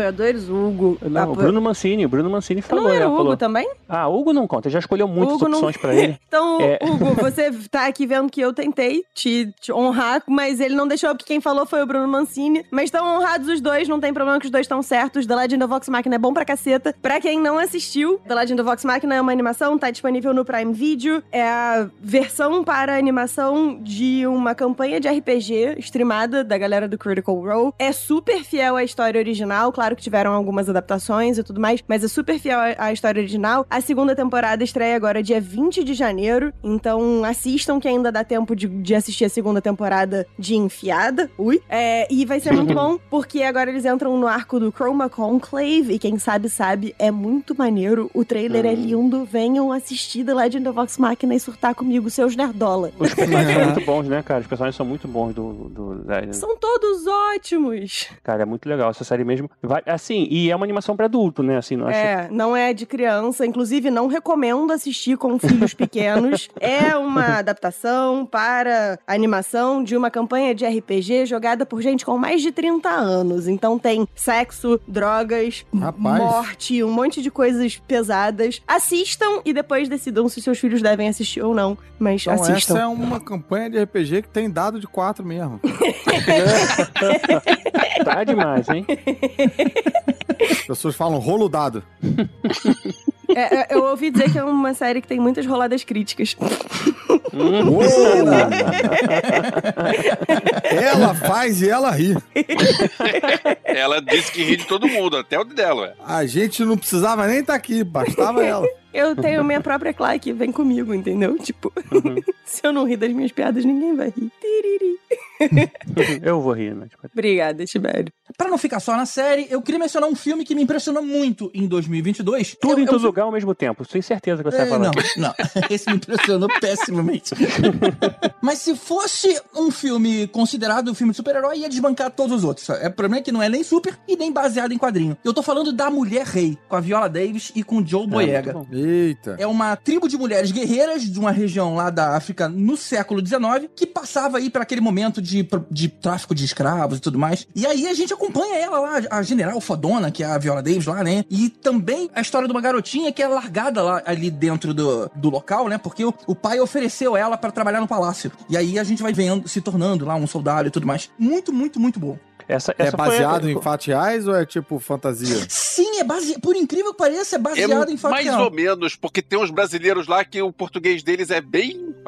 o Hugo Não, o Bruno Mancini, o Bruno Mancini falou. Não era o Hugo falou. também? Ah, o Hugo não conta, já escolheu muitas Hugo não- opções pra ele. Então, É. Hugo, você tá aqui vendo que eu tentei te, te honrar, mas ele não deixou, porque quem falou foi o Bruno Mancini. Mas estão honrados os dois, não tem problema que os dois estão certos. The Legend of Vox Machina é bom pra caceta. Pra quem não assistiu, The Legend of Vox Machina é uma animação, tá disponível no Prime Video. É a versão para animação de uma campanha de RPG streamada da galera do Critical Role. É super fiel à história original, claro que tiveram algumas adaptações e tudo mais, mas é super fiel à- história original. A segunda temporada estreia agora dia 20 de janeiro, então assistam que ainda dá tempo de, de assistir a segunda temporada de enfiada. Ui. É, e vai ser muito bom, porque agora eles entram no arco do Chroma Conclave, e quem sabe, sabe, é muito maneiro. O trailer é lindo. Venham assistir The Legend of Vox Machina e surtar comigo, seus nerdola. Os personagens são muito bons, né, cara? Os personagens são muito bons do. do, São todos ótimos. Cara, é muito legal essa série mesmo. Vai, assim, e é uma animação pra adulto, né? Assim, não acho. É, não é de criança. Inclusive, não recomendo assistir com filhos pequenos. é uma adaptação para animação de uma campanha de RPG jogada por gente com mais de 30 anos. Então tem sexo, drogas, Rapaz. morte, um monte de coisas pesadas. Assistam e depois decidam se seus filhos devem assistir ou não. Mas Então assistam. essa é uma campanha de RPG que tem dado de 4 mesmo. Tá demais, hein? As pessoas falam rolo dado. É, é, eu ouvi dizer que é uma série que tem muitas roladas críticas. Ela faz e ela ri. Ela disse que ri de todo mundo, até o dela. A gente não precisava nem estar aqui, bastava ela. Eu tenho minha própria claque, vem comigo, entendeu? Tipo, se eu não rir das minhas piadas, ninguém vai rir. Tiriri. Eu vou rir, né? Obrigada, Tibério. Pra não ficar só na série, eu queria mencionar um filme que me impressionou muito em 2022. Tudo É- em todo lugar ao mesmo tempo. Tenho certeza que você É, vai falar. não, não. Esse me impressionou pessimamente. Mas se fosse um filme considerado um filme de super-herói, ia desbancar todos os outros. É, o problema é que não é nem super e nem baseado em quadrinho. Eu tô falando da Mulher Rei, com a Viola Davis e com o Joe Boyega. muito bom. Eita. É uma tribo de mulheres guerreiras de uma região lá da África no século XIX que passava aí para aquele momento de, de tráfico de escravos e tudo mais. E aí a gente acompanha ela lá, a general fodona, que é a Viola Davis lá, né? E também a história de uma garotinha que é largada lá ali dentro do, do local, né? Porque o, o pai ofereceu ela para trabalhar no palácio. E aí a gente vai vendo, se tornando lá um soldado e tudo mais. Muito, muito, muito bom. Essa, É essa foi- baseado em fatos reais ou é tipo fantasia? Sim, é baseado. Por incrível que pareça, é baseado é em fato mais real. ou menos, porque tem uns brasileiros lá que o português deles é bem.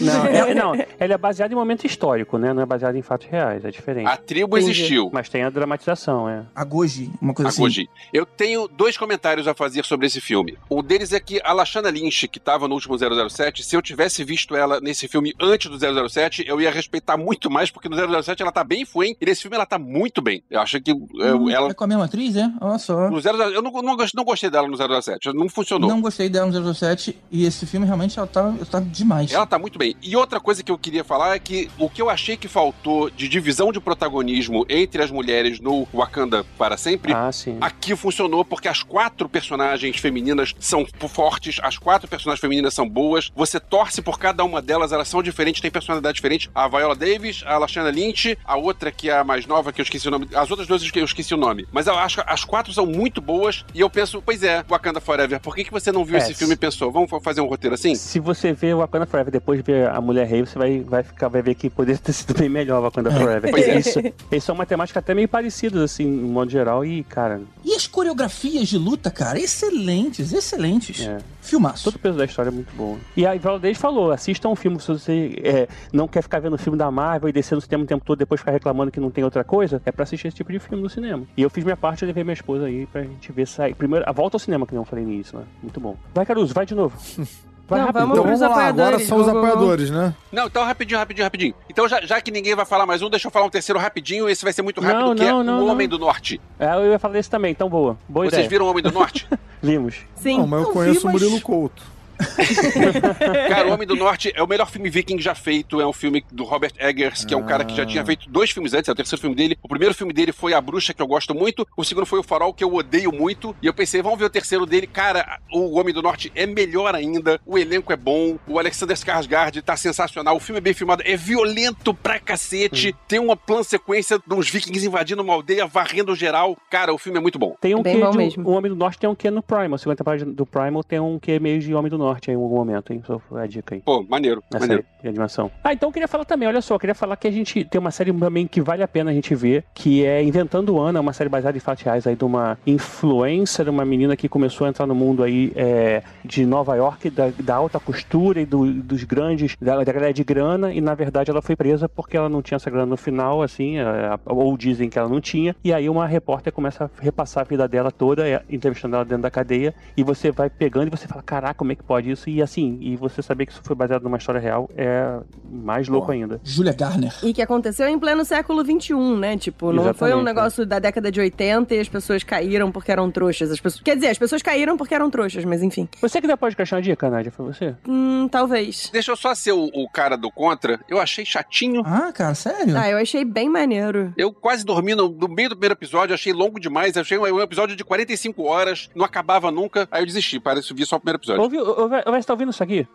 Não, é, não, ele é baseado em momento histórico, né? Não é baseado em fatos reais, é diferente. A tribo existiu. Mas tem a dramatização, é. A Goji, uma coisa A assim. Goji. Eu tenho dois comentários a fazer sobre esse filme. Um deles é que a Lashana Lynch, que estava no último 007, se eu tivesse visto ela nesse filme antes do 007, eu ia respeitar muito mais, porque no 007 ela tá bem fluente, e nesse filme ela tá muito bem. Eu acho que é, Hum, ela... É com a mesma atriz, é? Olha só. No 007, eu não, não, não gostei dela no 007, não funcionou. Não gostei dela no 007 e esse filme realmente ela tá, tá demais. Ela tá muito bem. E outra coisa que eu queria falar é que o que eu achei que faltou de divisão de protagonismo entre as mulheres no Wakanda para sempre, Ah, sim. aqui funcionou porque as quatro personagens femininas são fortes, as quatro personagens femininas são boas, você torce por cada uma delas, elas são diferentes, têm personalidade diferente. A Viola Davis, a Lashana Lynch, a outra que é a mais nova, que eu esqueci o nome, as outras duas eu esqueci o nome. Mas eu acho que as quatro são muito boas e eu penso, pois é, Wakanda Forever, por que, que você não viu É, esse filme e pensou, vamos fazer um roteiro assim? Se você ver o Wakanda Forever depois de ver a Mulher Rei, você vai, vai, ficar, vai ver que poderia ter sido bem melhor o Wakanda Forever. Pois é. Isso, eles são uma temática até meio parecidas, assim, no modo geral, e, cara, E as coreografias de luta, cara, excelentes, excelentes. é. Filmaço. Todo o peso da história é muito bom. E a Davis falou: assista um filme, se você é, não quer ficar vendo o filme da Marvel e descendo no cinema o tempo todo depois ficar reclamando que não tem outra coisa, é pra assistir esse tipo de filme no cinema. E eu fiz minha parte e levei minha esposa aí pra gente ver sair. Primeiro, a volta ao cinema, que não falei nisso, né? Muito bom. Vai, Caruso, vai de novo. Vai Não, vamos Então vamos lá, agora são os apoiadores, né? Não, então rapidinho, rapidinho, rapidinho. Então, já, já que ninguém vai falar mais um, deixa eu falar um terceiro rapidinho. Esse vai ser muito rápido, Não, que não, é não, O não. Homem do Norte. É, eu ia falar desse também, então boa. Boa Vocês ideia. viram O Homem do Norte? Vimos. Sim. Não, mas eu Não vi, conheço o mas- Murilo Couto. Cara, O Homem do Norte é o melhor filme viking já feito. É um filme do Robert Eggers, que é um cara que já tinha feito dois filmes antes, é o terceiro filme dele. O primeiro filme dele foi A Bruxa, que eu gosto muito. O segundo foi O Farol, que eu odeio muito. E eu pensei, vamos ver o terceiro dele. Cara, O Homem do Norte é melhor ainda. O elenco é bom. O Alexander Skarsgård tá sensacional. O filme é bem filmado. É violento pra cacete. Tem uma plano sequência de uns vikings invadindo uma aldeia, varrendo geral. Cara, o filme é muito bom. Tem um Bem que bom de, mesmo. o Homem do Norte tem um que no Primal. A segunda temporada do Primal tem um que meio de Homem do Norte em algum momento, hein? Só a dica aí. Pô, maneiro, Essa maneiro. de animação. Ah, então eu queria falar também, olha só, eu queria falar que a gente tem uma série também que vale a pena a gente ver, que é Inventando Ana, uma série baseada em fatos reais aí de uma influencer, uma menina que começou a entrar no mundo aí é, de Nova York, da, da alta costura e do- dos grandes, da, da galera de grana, e na verdade ela foi presa porque ela não tinha essa grana no final, assim, é, ou dizem que ela não tinha, e aí uma repórter começa a repassar a vida dela toda, é, entrevistando ela dentro da cadeia, e você vai pegando e você fala, caraca, como é que pode isso? E assim, e você saber que isso foi baseado numa história real é mais louco ainda. Julia Garner. E que aconteceu em pleno século XXI, né? Tipo, não foi um Exatamente, negócio da década de 80 e as pessoas caíram porque eram trouxas. As pessoas... Quer dizer, as pessoas caíram porque eram trouxas, mas enfim. Você que depois de caixar uma dica, Nádia, foi você? Hum, talvez. Deixa eu só ser o, o cara do contra. Eu achei chatinho. Ah, cara, sério? Ah, eu achei bem maneiro. Eu quase dormi no, no meio do primeiro episódio, achei longo demais. Achei um, um episódio de 45 horas, não acabava nunca. Aí eu desisti, parece que vi só o primeiro episódio. Ouviu, ô, ô, você tá ouvindo isso aqui?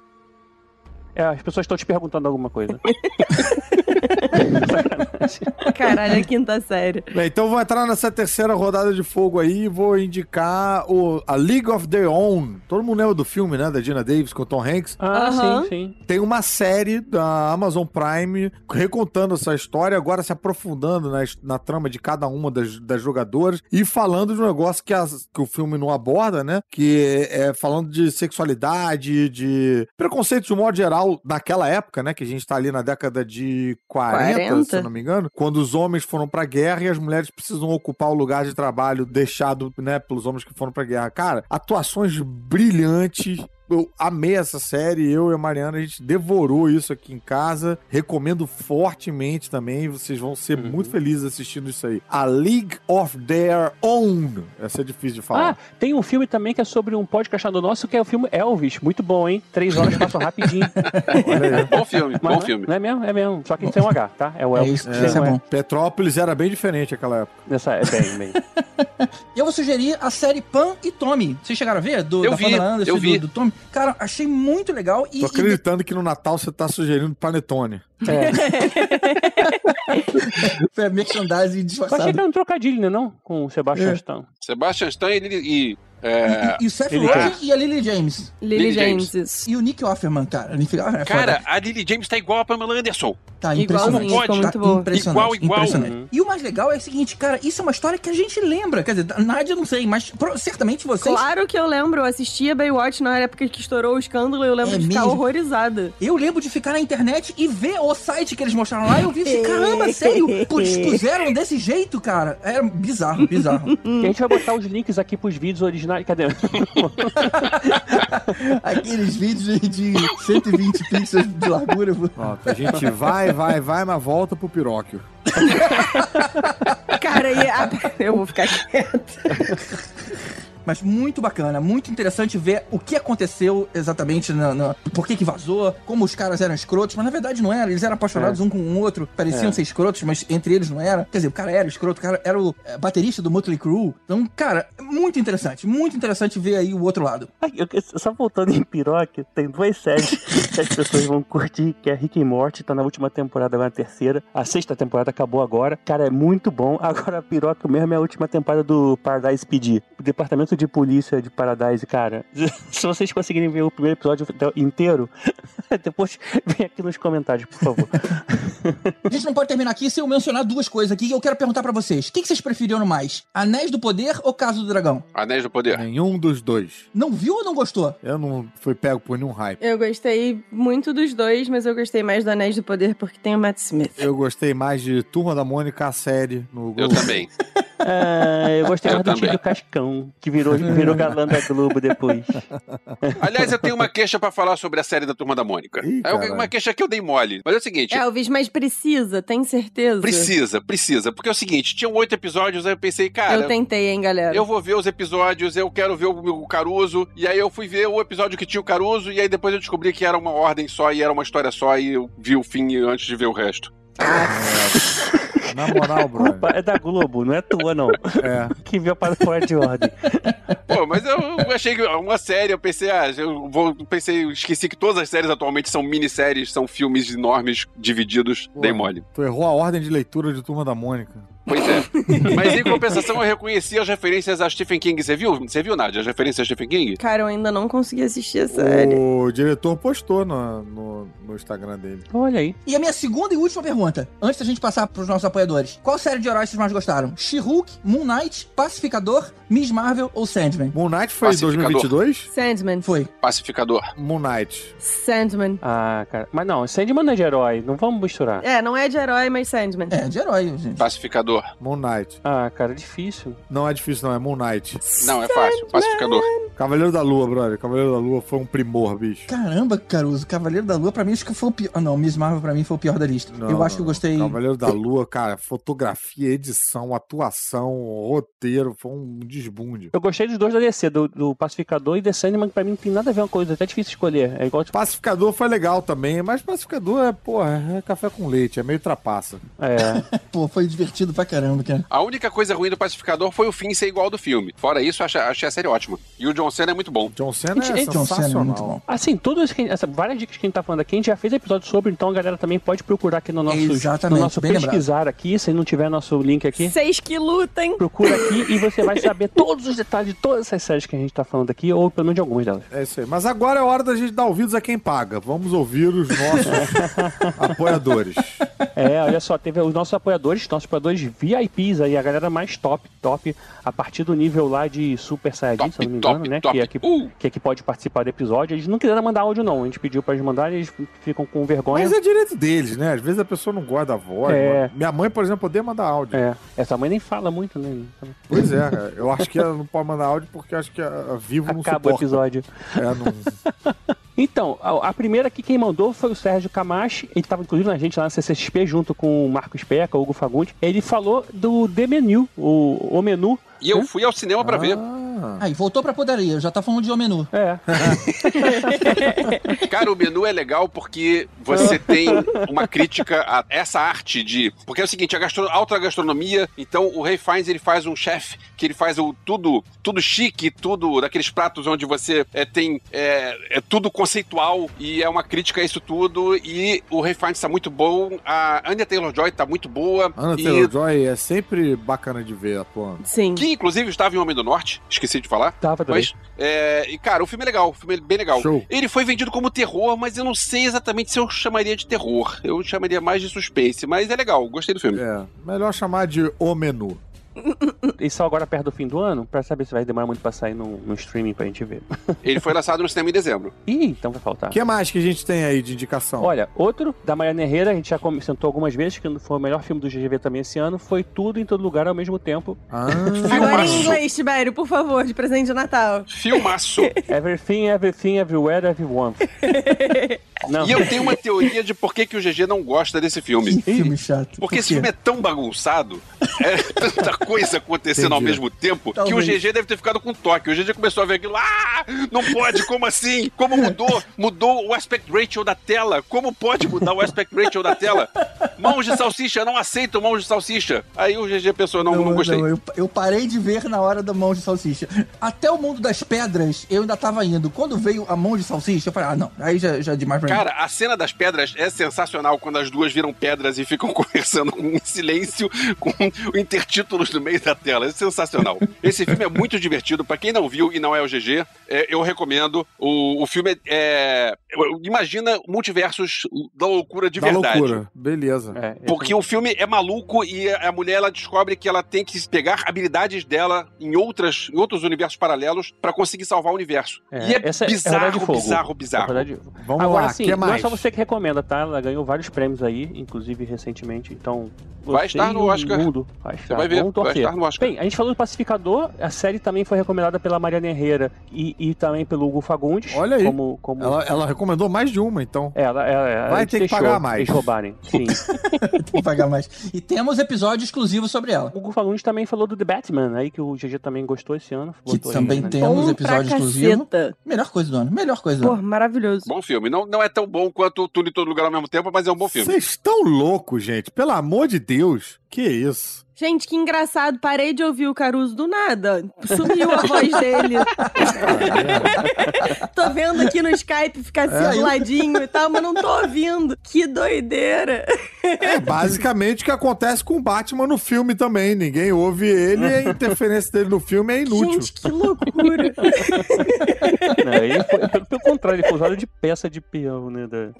É, as pessoas estão te perguntando alguma coisa. Caralho, a quinta série. Bem, então vou entrar nessa terceira rodada de fogo aí e vou indicar o, a League of Their Own. Todo mundo lembra do filme, né? Da Gina Davis com o Tom Hanks. Ah, sim, sim. Tem uma série da Amazon Prime recontando essa história, agora se aprofundando na, na trama de cada uma das, das jogadoras e falando de um negócio que, as- que o filme não aborda, né? Que é, é falando de sexualidade, de preconceito de um modo geral naquela época, né? Que a gente tá ali na década de 40, 40. Se eu não me engano, quando os homens foram pra guerra e as mulheres precisam ocupar o lugar de trabalho deixado, né, pelos homens que foram pra guerra. Cara, atuações brilhantes. Eu amei essa série, eu e a Mariana, a gente devorou isso aqui em casa. Recomendo fortemente também. Vocês vão ser Uhum. muito felizes assistindo isso aí. A League of Their Own. Essa é difícil de Ah, falar. tem um filme também que é sobre um podcast do nosso, que é o filme Elvis. Muito bom, hein? Três horas passam rapidinho. Bom filme, Mas bom não é- filme. Não é mesmo? É mesmo. Só que sem um H, tá? É o É Elvis. Sem isso é bom. Petrópolis era bem diferente naquela época. Nessa, é bem, bem. Eu vou sugerir a série Pan e Tommy. Vocês chegaram a ver? Do, Eu da vi, Pamela Anderson eu e vi. Do, do Tommy. Cara, achei muito legal. E, Tô e acreditando que no Natal você tá sugerindo Panetone. É. foi Eu merchandising achei disfarçado. que era um trocadilho, né? Não? Com o Sebastian É. Stan. Sebastian Stan e, e é, E, e o Seth Lily Rogen James. e a Lily James. Lily, Lily James. James. E o Nick Offerman, cara. Nick Offerman é Cara, foda. a Lily James tá igual a Pamela Anderson. Tá impressionante. ficou Tá muito bom. impressionante. Igual, igual. impressionante. Uhum. E o mais legal é o seguinte, cara, isso é uma história que a gente lembra. Quer dizer, a Nádia não sei, mas pro- certamente vocês. Claro que eu lembro, eu assistia Baywatch na época que estourou o escândalo e eu lembro É de ficar mesmo? horrorizada. Eu lembro de ficar na internet e ver o site que eles mostraram lá e eu vi assim, caramba, sério? Pô, expuseram desse jeito, cara? Era bizarro, bizarro. E a gente vai botar os links aqui pros vídeos originais. Cadê? Aqueles vídeos de, de 120 pixels de largura. Pronto, a gente vai, vai, vai, mas volta pro Piróquio. Cara, e a- eu vou ficar quieta. Mas muito bacana, muito interessante ver o que aconteceu exatamente, na, na- por que que vazou, como os caras eram escrotos, mas na verdade não era, eles eram apaixonados É. um com o outro, pareciam É. ser escrotos, mas entre eles não era. Quer dizer, o cara era escroto, o cara era o é, baterista do Motley Crue. Então, cara, muito interessante, muito interessante ver aí o outro lado. Ai, eu- só voltando em Piroque, tem duas séries que as pessoas vão curtir, que é Rick e Morty, tá na última temporada, agora na terceira. A sexta temporada acabou agora. Cara, é muito bom. Agora Piroque mesmo é a última temporada do Paradise PD. O departamento de polícia de Paradise, cara. Se vocês conseguirem ver o primeiro episódio inteiro, depois vem aqui nos comentários, por favor. A gente não pode terminar aqui sem eu mencionar duas coisas aqui e eu quero perguntar pra vocês. O que, que vocês preferiram mais? Anéis do Poder ou Casa do Dragão? Anéis do Poder. Nenhum dos dois. Não viu ou não gostou? Eu não fui pego por nenhum hype. Eu gostei muito dos dois, mas eu gostei mais do Anéis do Poder porque tem o Matt Smith. Eu gostei mais de Turma da Mônica, a série no Eu Globo. também. Ah, eu gostei Eu mais do também. Tio Cascão, que virou, virou galã da Globo depois. Aliás, eu tenho uma queixa pra falar sobre a série da Turma da Mônica. Ih, é uma queixa que eu dei mole. Mas é o seguinte. Elvis, mas precisa, tem certeza? Precisa, precisa. Porque é o seguinte, tinham oito episódios, aí eu pensei, cara. Eu tentei, hein, galera. Eu vou ver os episódios, eu quero ver o, o Caruso, e aí eu fui ver o episódio que tinha o Caruso, e aí depois eu descobri que era uma ordem só e era uma história só, e eu vi o fim antes de ver o resto. Na moral. Culpa é da Globo, não é tua, não. É. Que viu para fora de ordem. Pô, mas eu achei que uma série, eu pensei, ah, eu vou, pensei, eu esqueci que todas as séries atualmente são minisséries, são filmes enormes divididos, dei mole. Tu errou a ordem de leitura de Turma da Mônica. Pois é. Mas em compensação eu reconheci as referências a Stephen King. Você viu? Você viu, Nádia, as referências a Stephen King? Cara, eu ainda não consegui assistir a série. O diretor postou no, no, no Instagram dele. Olha aí. E a minha segunda e última pergunta, antes da gente passar pros nossos apoiadores. Qual série de heróis vocês mais gostaram? She-Hulk, Moon Knight, Pacificador, Miss Marvel ou Sandman? Moon Knight foi em Pacificador. 2022? Sandman. Foi. Pacificador. Moon Knight. Sandman. Ah, cara. Mas não, Sandman não é de herói, não vamos misturar. É, não é de herói, mas Sandman. É, de herói, gente. Pacificador. Moon Knight. Ah, cara, difícil. Não é difícil, não. É Moon Knight. Não, é fácil. Pacificador. Cavaleiro da Lua, brother. Cavaleiro da Lua foi um primor, bicho. Caramba, Caruso, Cavaleiro da Lua pra mim acho que foi o pior. Ah, não, Miss Marvel pra mim foi o pior da lista. Não, eu acho que eu gostei. Cavaleiro da Lua, cara, fotografia, edição, atuação, roteiro, foi um desbunde. Eu gostei dos dois da DC, do, do Pacificador e The Sandman, que pra mim não tem nada a ver uma coisa, é até difícil escolher. É igual, tipo, Pacificador foi legal também, mas Pacificador é, porra, é café com leite, é meio trapaça. é. Pô, foi divertido pra caramba, cara. A única coisa ruim do Pacificador foi o fim ser igual ao do filme. Fora isso, achei, achei a série ótima. E o John Cena é muito bom. John Cena Gente, é John Cena é sensacional. muito bom. Assim, todas que- essa, várias dicas que a gente tá falando aqui, a gente já fez episódio sobre, então a galera também pode procurar aqui no nosso, Exatamente, no nosso bem pesquisar aqui, se não tiver nosso link aqui. Seis que lutem. Procura aqui e você vai saber todos os detalhes de todas essas séries que a gente tá falando aqui, ou pelo menos de algumas delas. É isso aí. Mas agora é hora da gente dar ouvidos a quem paga. Vamos ouvir os nossos apoiadores. É, olha só, teve os nossos apoiadores, nossos apoiadores VIPs aí, a galera mais top, top, a partir do nível lá de Super Saiyajin, Top, se eu não me top, engano, né? top. Que é que, Uh! que é que pode participar do episódio. Eles não quiseram mandar áudio, não. A gente pediu pra eles mandarem, eles ficam com vergonha. Mas é direito deles, né? Às vezes a pessoa não gosta da voz. É. Minha mãe, por exemplo, odeia mandar áudio. É, essa mãe nem fala muito, né? Pois é, cara. eu acho que ela não pode mandar áudio porque acho que a, a Vivo não Acaba o suporta. episódio. É, não... Então, a, primeira aqui quem mandou foi o Sérgio Camacho. Ele estava inclusive na gente lá na CCXP junto com o Marcos Peca, o Hugo Fagundes. Ele falou do The Menu, o, o menu. E eu fui ao cinema pra ver. Ah, Aí, voltou pra poderia, já tá falando de O Menu. É. Cara, o menu é legal porque você tem uma crítica a essa arte de. Porque é o seguinte, a gastro... alta gastronomia, então o Ray Fiennes ele faz um chefe que ele faz o tudo, tudo chique, tudo daqueles pratos onde você é, tem é, é tudo conceitual e é uma crítica a isso tudo. E o Ray Fiennes tá muito bom, a Anya Taylor-Joy tá muito boa. Ana e... Taylor-Joy é sempre bacana de ver atuando. Sim. Que inclusive estava em Homem do Norte, esqueci de falar. Tava também. Mas, é, e cara, o filme é legal, o filme é bem legal. Show. Ele foi vendido como terror, mas eu não sei exatamente se eu chamaria de terror. Eu chamaria mais de suspense, mas é legal, gostei do filme. É, melhor chamar de O Menu. E só agora perto do fim do ano, pra saber se vai demorar muito pra sair no, no streaming pra gente ver. Ele foi lançado no cinema em dezembro. Ih, então vai faltar. O que mais que a gente tem aí de indicação? Olha, outro da Mariana Herrera, a gente já comentou algumas vezes que foi o melhor filme do GGV também esse ano, foi tudo em todo lugar ao mesmo tempo. Ah, Agora em inglês, Tibério, por favor, de presente de Natal. Filmaço. Everything, everything, everywhere, everyone. Não. e eu tenho uma teoria de por que, que o GG não gosta desse filme. Que filme chato. Porque Por esse filme é tão bagunçado, é tanta coisa acontecendo ao Entendi. mesmo tempo, Talvez. que o GG deve ter ficado com toque. O GG começou a ver aquilo, ah, não pode, como assim? Como mudou? Mudou o aspect ratio da tela. Como pode mudar o aspect ratio da tela? Mãos de salsicha, não aceito mãos de salsicha. Aí o GG pensou, não, não, gostei. eu, eu parei de ver na hora da mão de salsicha. Até o mundo das pedras, eu ainda tava indo. Quando veio a mão de salsicha, eu falei, ah, não, aí já, já é demais pra mim. Cara, a cena das pedras é sensacional quando as duas viram pedras e ficam conversando com em silêncio, com intertítulos no meio da tela. É sensacional. Esse filme é muito divertido. Pra quem não viu e não é o GG, é, eu recomendo. O, o filme é, Imagina multiversos da loucura de Da verdade. loucura. Beleza. É, Porque o filme é maluco e a mulher ela descobre que ela tem que pegar habilidades dela em, outras, em outros universos paralelos pra conseguir salvar o universo. e é essa bizarro, Fogo. bizarro, bizarro. Rodada de- Vamos Agora lá, sim, que não é mais? só você que recomenda, tá? Ela ganhou vários prêmios aí, inclusive recentemente, então... Vai você estar no Oscar. Mundo vai estar. vai ver, Vamos vai torcer. estar no Oscar. Bem, a gente falou do Pacificador, a série também foi recomendada pela Mariana Herrera e, e também pelo Hugo Fagundes. Olha aí. Como, como... Ela, ela recomendou mais de uma, então. Ela, ela, ela Vai ter que pagar mais. Roubarem. Sim. Tem que pagar mais. E temos episódio exclusivo sobre ela. o Hugo Fagundes também falou do The Batman, aí que o GG também gostou esse ano. Que aí, também né? temos Bom episódio pra exclusivo. caceta. Melhor coisa do ano. Melhor coisa do Pô, ano. maravilhoso. Bom filme. Não, não é tão bom quanto Tudo em Todo Lugar ao mesmo tempo, mas é um bom filme. Vocês estão loucos, gente. Pelo amor de Deus. Que isso? Gente, que engraçado. Parei de ouvir o Caruso do nada. Sumiu a voz dele. tô vendo aqui no Skype ficar assim É, ladinho e tal, mas não tô ouvindo. Que doideira. É basicamente o que acontece com o Batman no filme também. Ninguém ouve ele e a interferência dele no filme é inútil. Gente, que loucura. Não, ele foi, pelo, pelo contrário, ele foi usado de peça de peão, né? Da...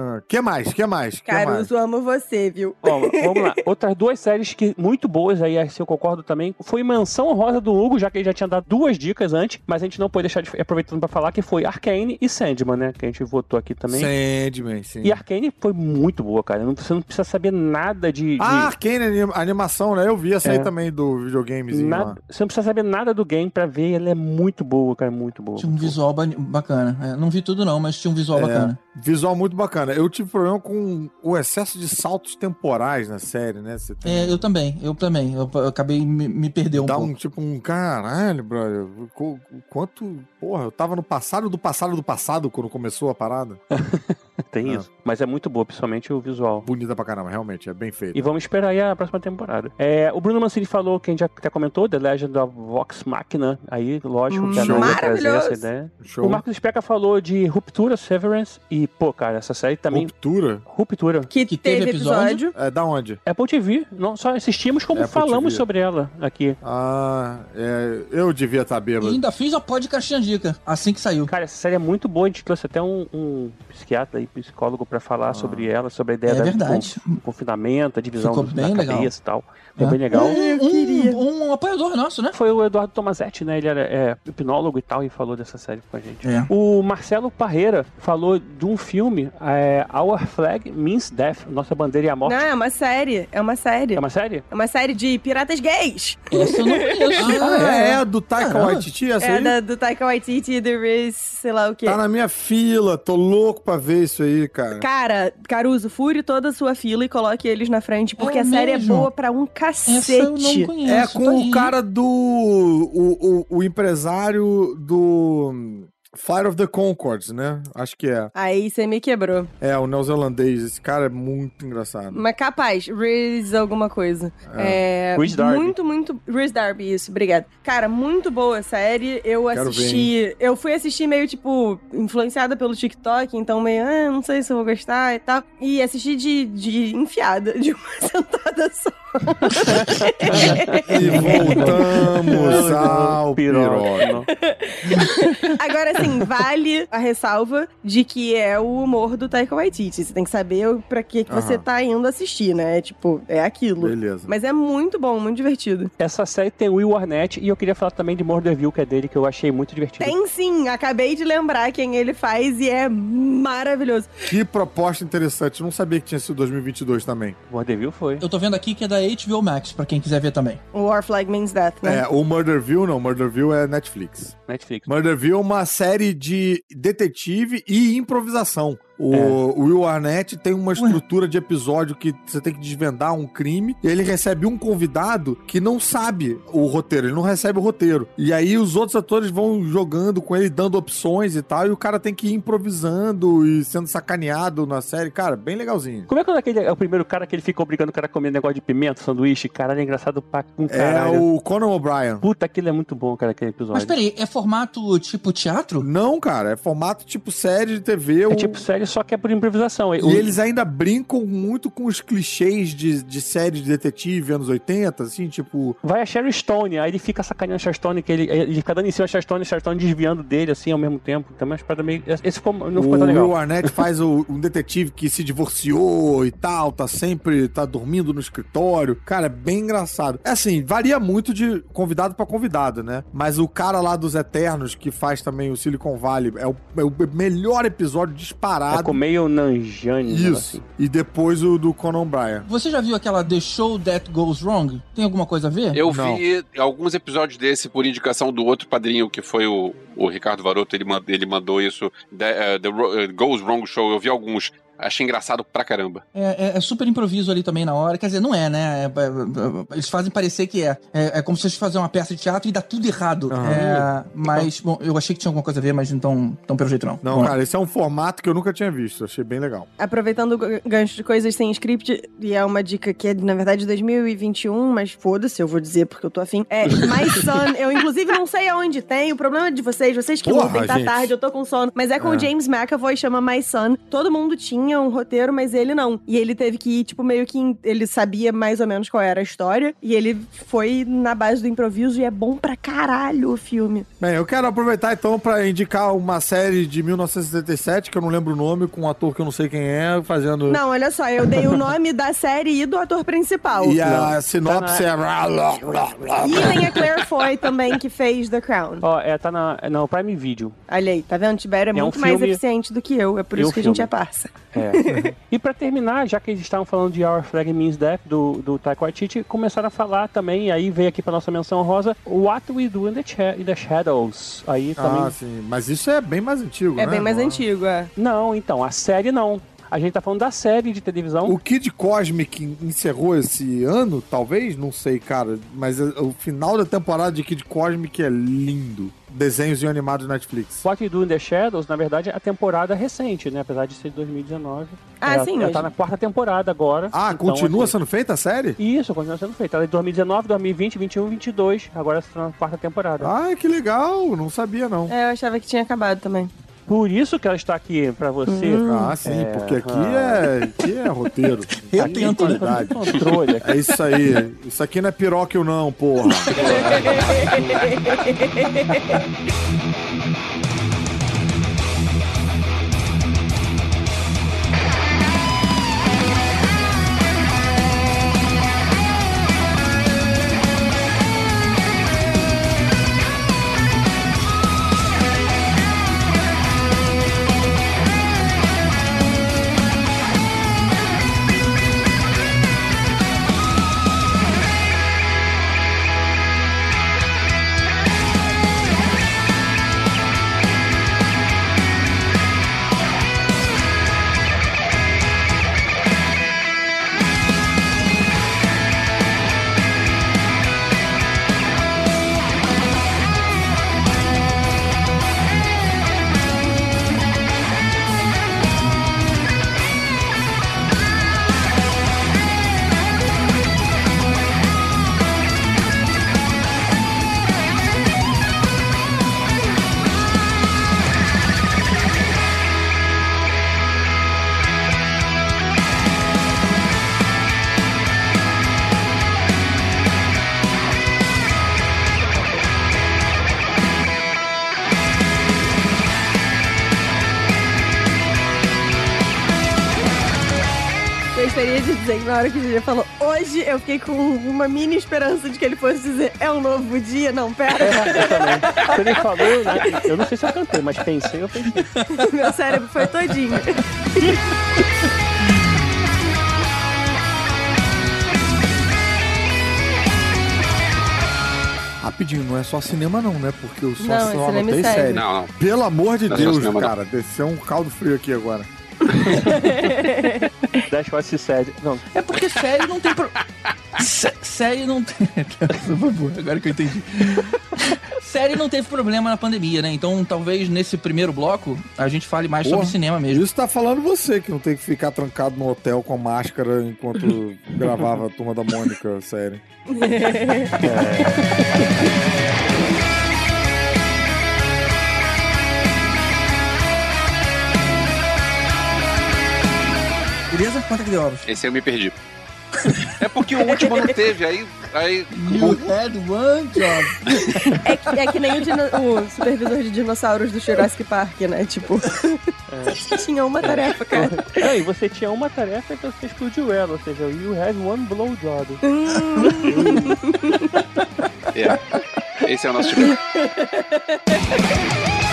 Ah, que mais? Que mais? Que mais? Caruso, amo você, viu? Ó, vamos lá. Outras duas séries que muito boas aí, assim, eu concordo também. Foi Mansão Rosa do Hugo, já que ele já tinha dado duas dicas antes, mas a gente não pode deixar de aproveitando pra falar que foi Arcane e Sandman, né? Que a gente votou aqui também. Sandman, sim. E Arcane foi muito boa, cara. Não- Você não precisa saber nada de. de- Ah, Arcane anim- animação, né? Eu vi essa aí É. também do videogamezinho lá. você não precisa saber nada do game pra ver. Ela é muito boa, cara. Muito boa. Tinha um visual ba- bacana. É, não vi tudo não, mas tinha um visual É, bacana. Visual muito bacana. Eu tive problema com o excesso de saltos temporais na série, né? Você tem- É, eu também, eu também. Eu, eu acabei me, me perder um Dá pouco. um tipo um caralho, brother. qu- Quanto. Porra, eu tava no passado do passado do passado quando começou a parada. Tem Ah. isso. Mas é muito boa, principalmente o visual. Bonita pra caramba, realmente, é bem feito. E vamos esperar aí a próxima temporada. É, o Bruno Mancini falou, que a gente já até comentou, The Legend of Vox Machina. Aí, lógico, que a ia trazer essa Maravilhoso. ideia. Show. O Marcos Especa falou de Ruptura, Severance. E, pô, cara, essa série também... Ruptura? Ruptura. Que, Que teve teve episódio? episódio. É da onde? Apple TV. Não só assistimos, como Apple falamos TV. sobre ela aqui. Ah, é, eu devia estar E bêbado. ainda fiz a podcast dica, assim que saiu. Cara, essa série é muito boa. A gente trouxe até um, um psiquiatra e psicólogo pra falar sobre ela, sobre a ideia É da con- confinamento, a divisão Ficou do- bem da legal. cabeça e tal. Foi É. bem legal. Um, um apoiador nosso, né? Foi o Eduardo Tomazetti, né? Ele era é, hipnólogo e tal, e falou dessa série com a gente. É. O Marcelo Parreira falou de um filme, é, Our Flag Means Death, Nossa Bandeira e a Morte. Não, é uma série. É uma série. É uma série? É uma série de piratas gays. Essa eu não conheço. Ah, é, do Taika. Waititi, essa É aí? da, do Taika Waititi e The Riz, sei lá o quê. Tá na minha fila, tô louco pra ver isso aí, cara. Cara, Caruso, fure toda a sua fila e coloque eles na frente, porque É a série mesmo? é boa pra um cacete. Essa eu não conheço. É tá com aí. o cara do. O, o, o empresário do. Flight of the Concords, né? Acho que é. Aí você me quebrou. É, o neozelandês. Esse cara é muito engraçado. Mas capaz, Riz alguma coisa. É. Riz Darby. Muito, muito. Riz Darby, isso, obrigado. Cara, muito boa a série. Eu Quero assisti. eu fui assistir meio, tipo, influenciada pelo TikTok, então meio, ah, não sei se eu vou gostar e tal. E assisti de, de enfiada, de uma sentada só. E voltamos ao piroca. Agora, assim, vale a ressalva de que é o humor do Taika Waititi. Você tem que saber pra que, que você tá indo assistir, né? Tipo, é aquilo. Beleza. Mas é muito bom, muito divertido. Essa série tem o Will Arnett e eu queria falar também de Murderville, que é dele, que eu achei muito divertido. Tem sim, acabei de lembrar quem ele faz e é maravilhoso. Que proposta interessante. Eu não sabia que tinha sido 2022 também. Murderville foi. Eu tô vendo aqui que é da HBO Max, pra quem quiser ver também. O War Flag Means Death, né? É, o Murderville não. Murderville é Netflix. Netflix. Murderville é uma série de detetive e improvisação. O o Will Arnett tem uma estrutura de episódio que você tem que desvendar um crime e ele recebe um convidado que não sabe o roteiro, ele não recebe o roteiro. E aí os outros atores vão jogando com ele, dando opções e tal, e o cara tem que ir improvisando e sendo sacaneado na série. Cara, bem legalzinho. Como é que é aquele, é o primeiro cara que ele fica obrigando o cara a comer negócio de pimenta, sanduíche? Caralho, é engraçado pra um É caralho. o Conan O'Brien. Puta, aquilo é muito bom, cara, aquele episódio. Mas peraí, é formato tipo teatro? Não, cara, é formato tipo série de TV. É o- tipo série série, só que é por improvisação. E O- eles ainda brincam muito com os clichês de, de série de detetive anos 80, assim, tipo. Vai a Sherry Stone, aí ele fica sacaneando a Sherry Stone, que ele, ele fica dando em cima da Sherry Stone e a Sherry Stone desviando dele, assim, ao mesmo tempo. Também umas paradas meio... Esse ficou, não ficou o tão legal. Will Arnett faz o- um detetive que se divorciou e tal, tá sempre, tá dormindo no escritório. Cara, é bem engraçado. É assim, varia muito de convidado pra convidado, né? Mas o cara lá dos Eternos, que faz também o Silicon Valley, é o, é o melhor episódio disparado. É com meio Nanjani. Isso. assim. E depois o do Conan Bryan. Você já viu aquela The Show That Goes Wrong? Tem alguma coisa a ver? Eu Não. vi alguns episódios desse por indicação do outro padrinho, que foi o, o Ricardo Varoto. Ele, mand- ele mandou isso. The, eh, the Ro- eh, Goes Wrong Show. Eu vi alguns. Achei engraçado pra caramba. É, é- é super improviso ali também na hora. Quer dizer, não é, né? É- é- eles fazem parecer que é. é. é como se fosse fazer uma peça de teatro e dá tudo errado. É, mas, bom, eu achei que tinha alguma coisa a ver, mas então, então pelo jeito não. Não, Bom, cara, esse é um formato que eu nunca tinha visto. Achei bem legal. Aproveitando o gan- gancho de coisas sem script, e é uma dica que é, na verdade, de 2021, mas foda-se, eu vou dizer porque eu tô afim. É My Son, eu inclusive não sei aonde tem, o problema é de vocês, vocês que Porra, lutem, tá gente. tarde, eu tô com sono, mas é com É. o James McAvoy, chama My Son. Todo mundo tinha um roteiro, mas ele não. E ele teve que ir, tipo, meio que, ele sabia mais ou menos qual era a história, e ele foi na base do improviso, e é bom pra caralho o filme. Bem, eu quero aproveitar então pra indicar uma série de 1977, que eu não lembro o nome, com um ator que eu não sei quem é, fazendo. Não, olha só, eu dei o nome da série e do ator principal. E a Não. sinopse Tá é. blá, blá. E tem a Claire Foy também, que fez The Crown. Ó, é, tá na, é no Prime Video. Olha aí, tá vendo? Tibério é, É um muito mais filme- eficiente do que eu. É por E isso um que a gente filme. é parça. É. e pra terminar, já que eles estavam falando de Our Flag Means Death, do, do Taika Waititi, começaram a falar também, e aí veio aqui pra nossa menção rosa, What We Do in the, Cha- in the Shadows. Aí também... Ah, sim. Mas isso é bem mais antigo, É né? bem mais Não antigo, é. Não, então, a série não. A gente tá falando da série de televisão. O Kid Cosmic encerrou esse ano, talvez? Não sei, cara. Mas é- o final da temporada de Kid Cosmic é lindo. Desenhos e animados Netflix. What We Do in the Shadows, na verdade, é a temporada recente, né? Apesar de ser de 2019. Ah, ela, sim, Ela tá na quarta temporada agora. Ah, Então, continua assim, sendo feita a série? Isso, continua sendo feita. Ela é de 2019, 2020, 21, 22. Agora está na quarta temporada. Ah, que legal. Não sabia, não. É, eu achava que tinha acabado também. Por isso que ela está aqui pra você. Ah, sim, É, porque aqui ah. é, aqui é roteiro. Eu Aqui é tento, né? qualidade. Controle. É isso aí. Isso aqui não é piróquio, não, porra. hora que o Julia falou hoje, eu fiquei com uma mini esperança de que ele fosse dizer é um novo dia. Não, pera. Eu também. Quando ele falou, né, eu não sei se eu cantei, mas pensei, eu pensei. Meu cérebro foi todinho. Rapidinho, não é só cinema não, né? Porque eu só, Não, é só cinema e anotei série. série. Não, não. Pelo amor de Não é Deus, cara. Desceu um caldo frio aqui agora. Dash Watch Sad. Não, É porque série não tem pro... Sé- série não tem. Por favor, agora que eu entendi. série não teve problema na pandemia, né? Então talvez nesse primeiro bloco a gente fale mais sobre Porra. cinema mesmo. Isso tá falando você, que não tem que ficar trancado no hotel com máscara enquanto gravava a Turma da Mônica, série. quanto é que deu, Alves? Esse aí eu me perdi. É porque o último não teve, aí. aí You had one job. É que, é que nem o, dino- o supervisor de dinossauros do Jurassic Park, né? Tipo, tinha uma tarefa, cara. Não, e você tinha uma tarefa, então você explodiu ela, ou seja, you had one blowjob. é. Esse é o nosso tipo.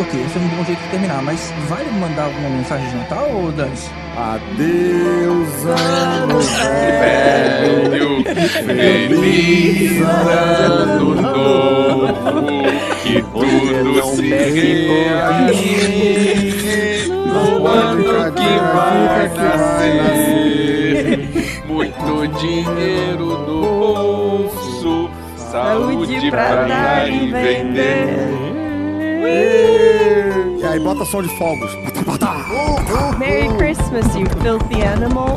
Aqui, esse é um bom jeito de terminar, mas vale mandar alguma mensagem de Natal ou Dani? Adeus, ano velho, feliz ano novo, que tudo se realize no ano que vai nascer. Muito dinheiro no bolso, saúde pra dar e vender. E aí, bota som de fogos. Merry Christmas, you filthy animal.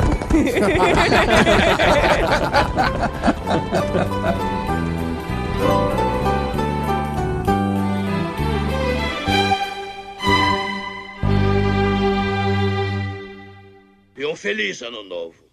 E um feliz ano novo.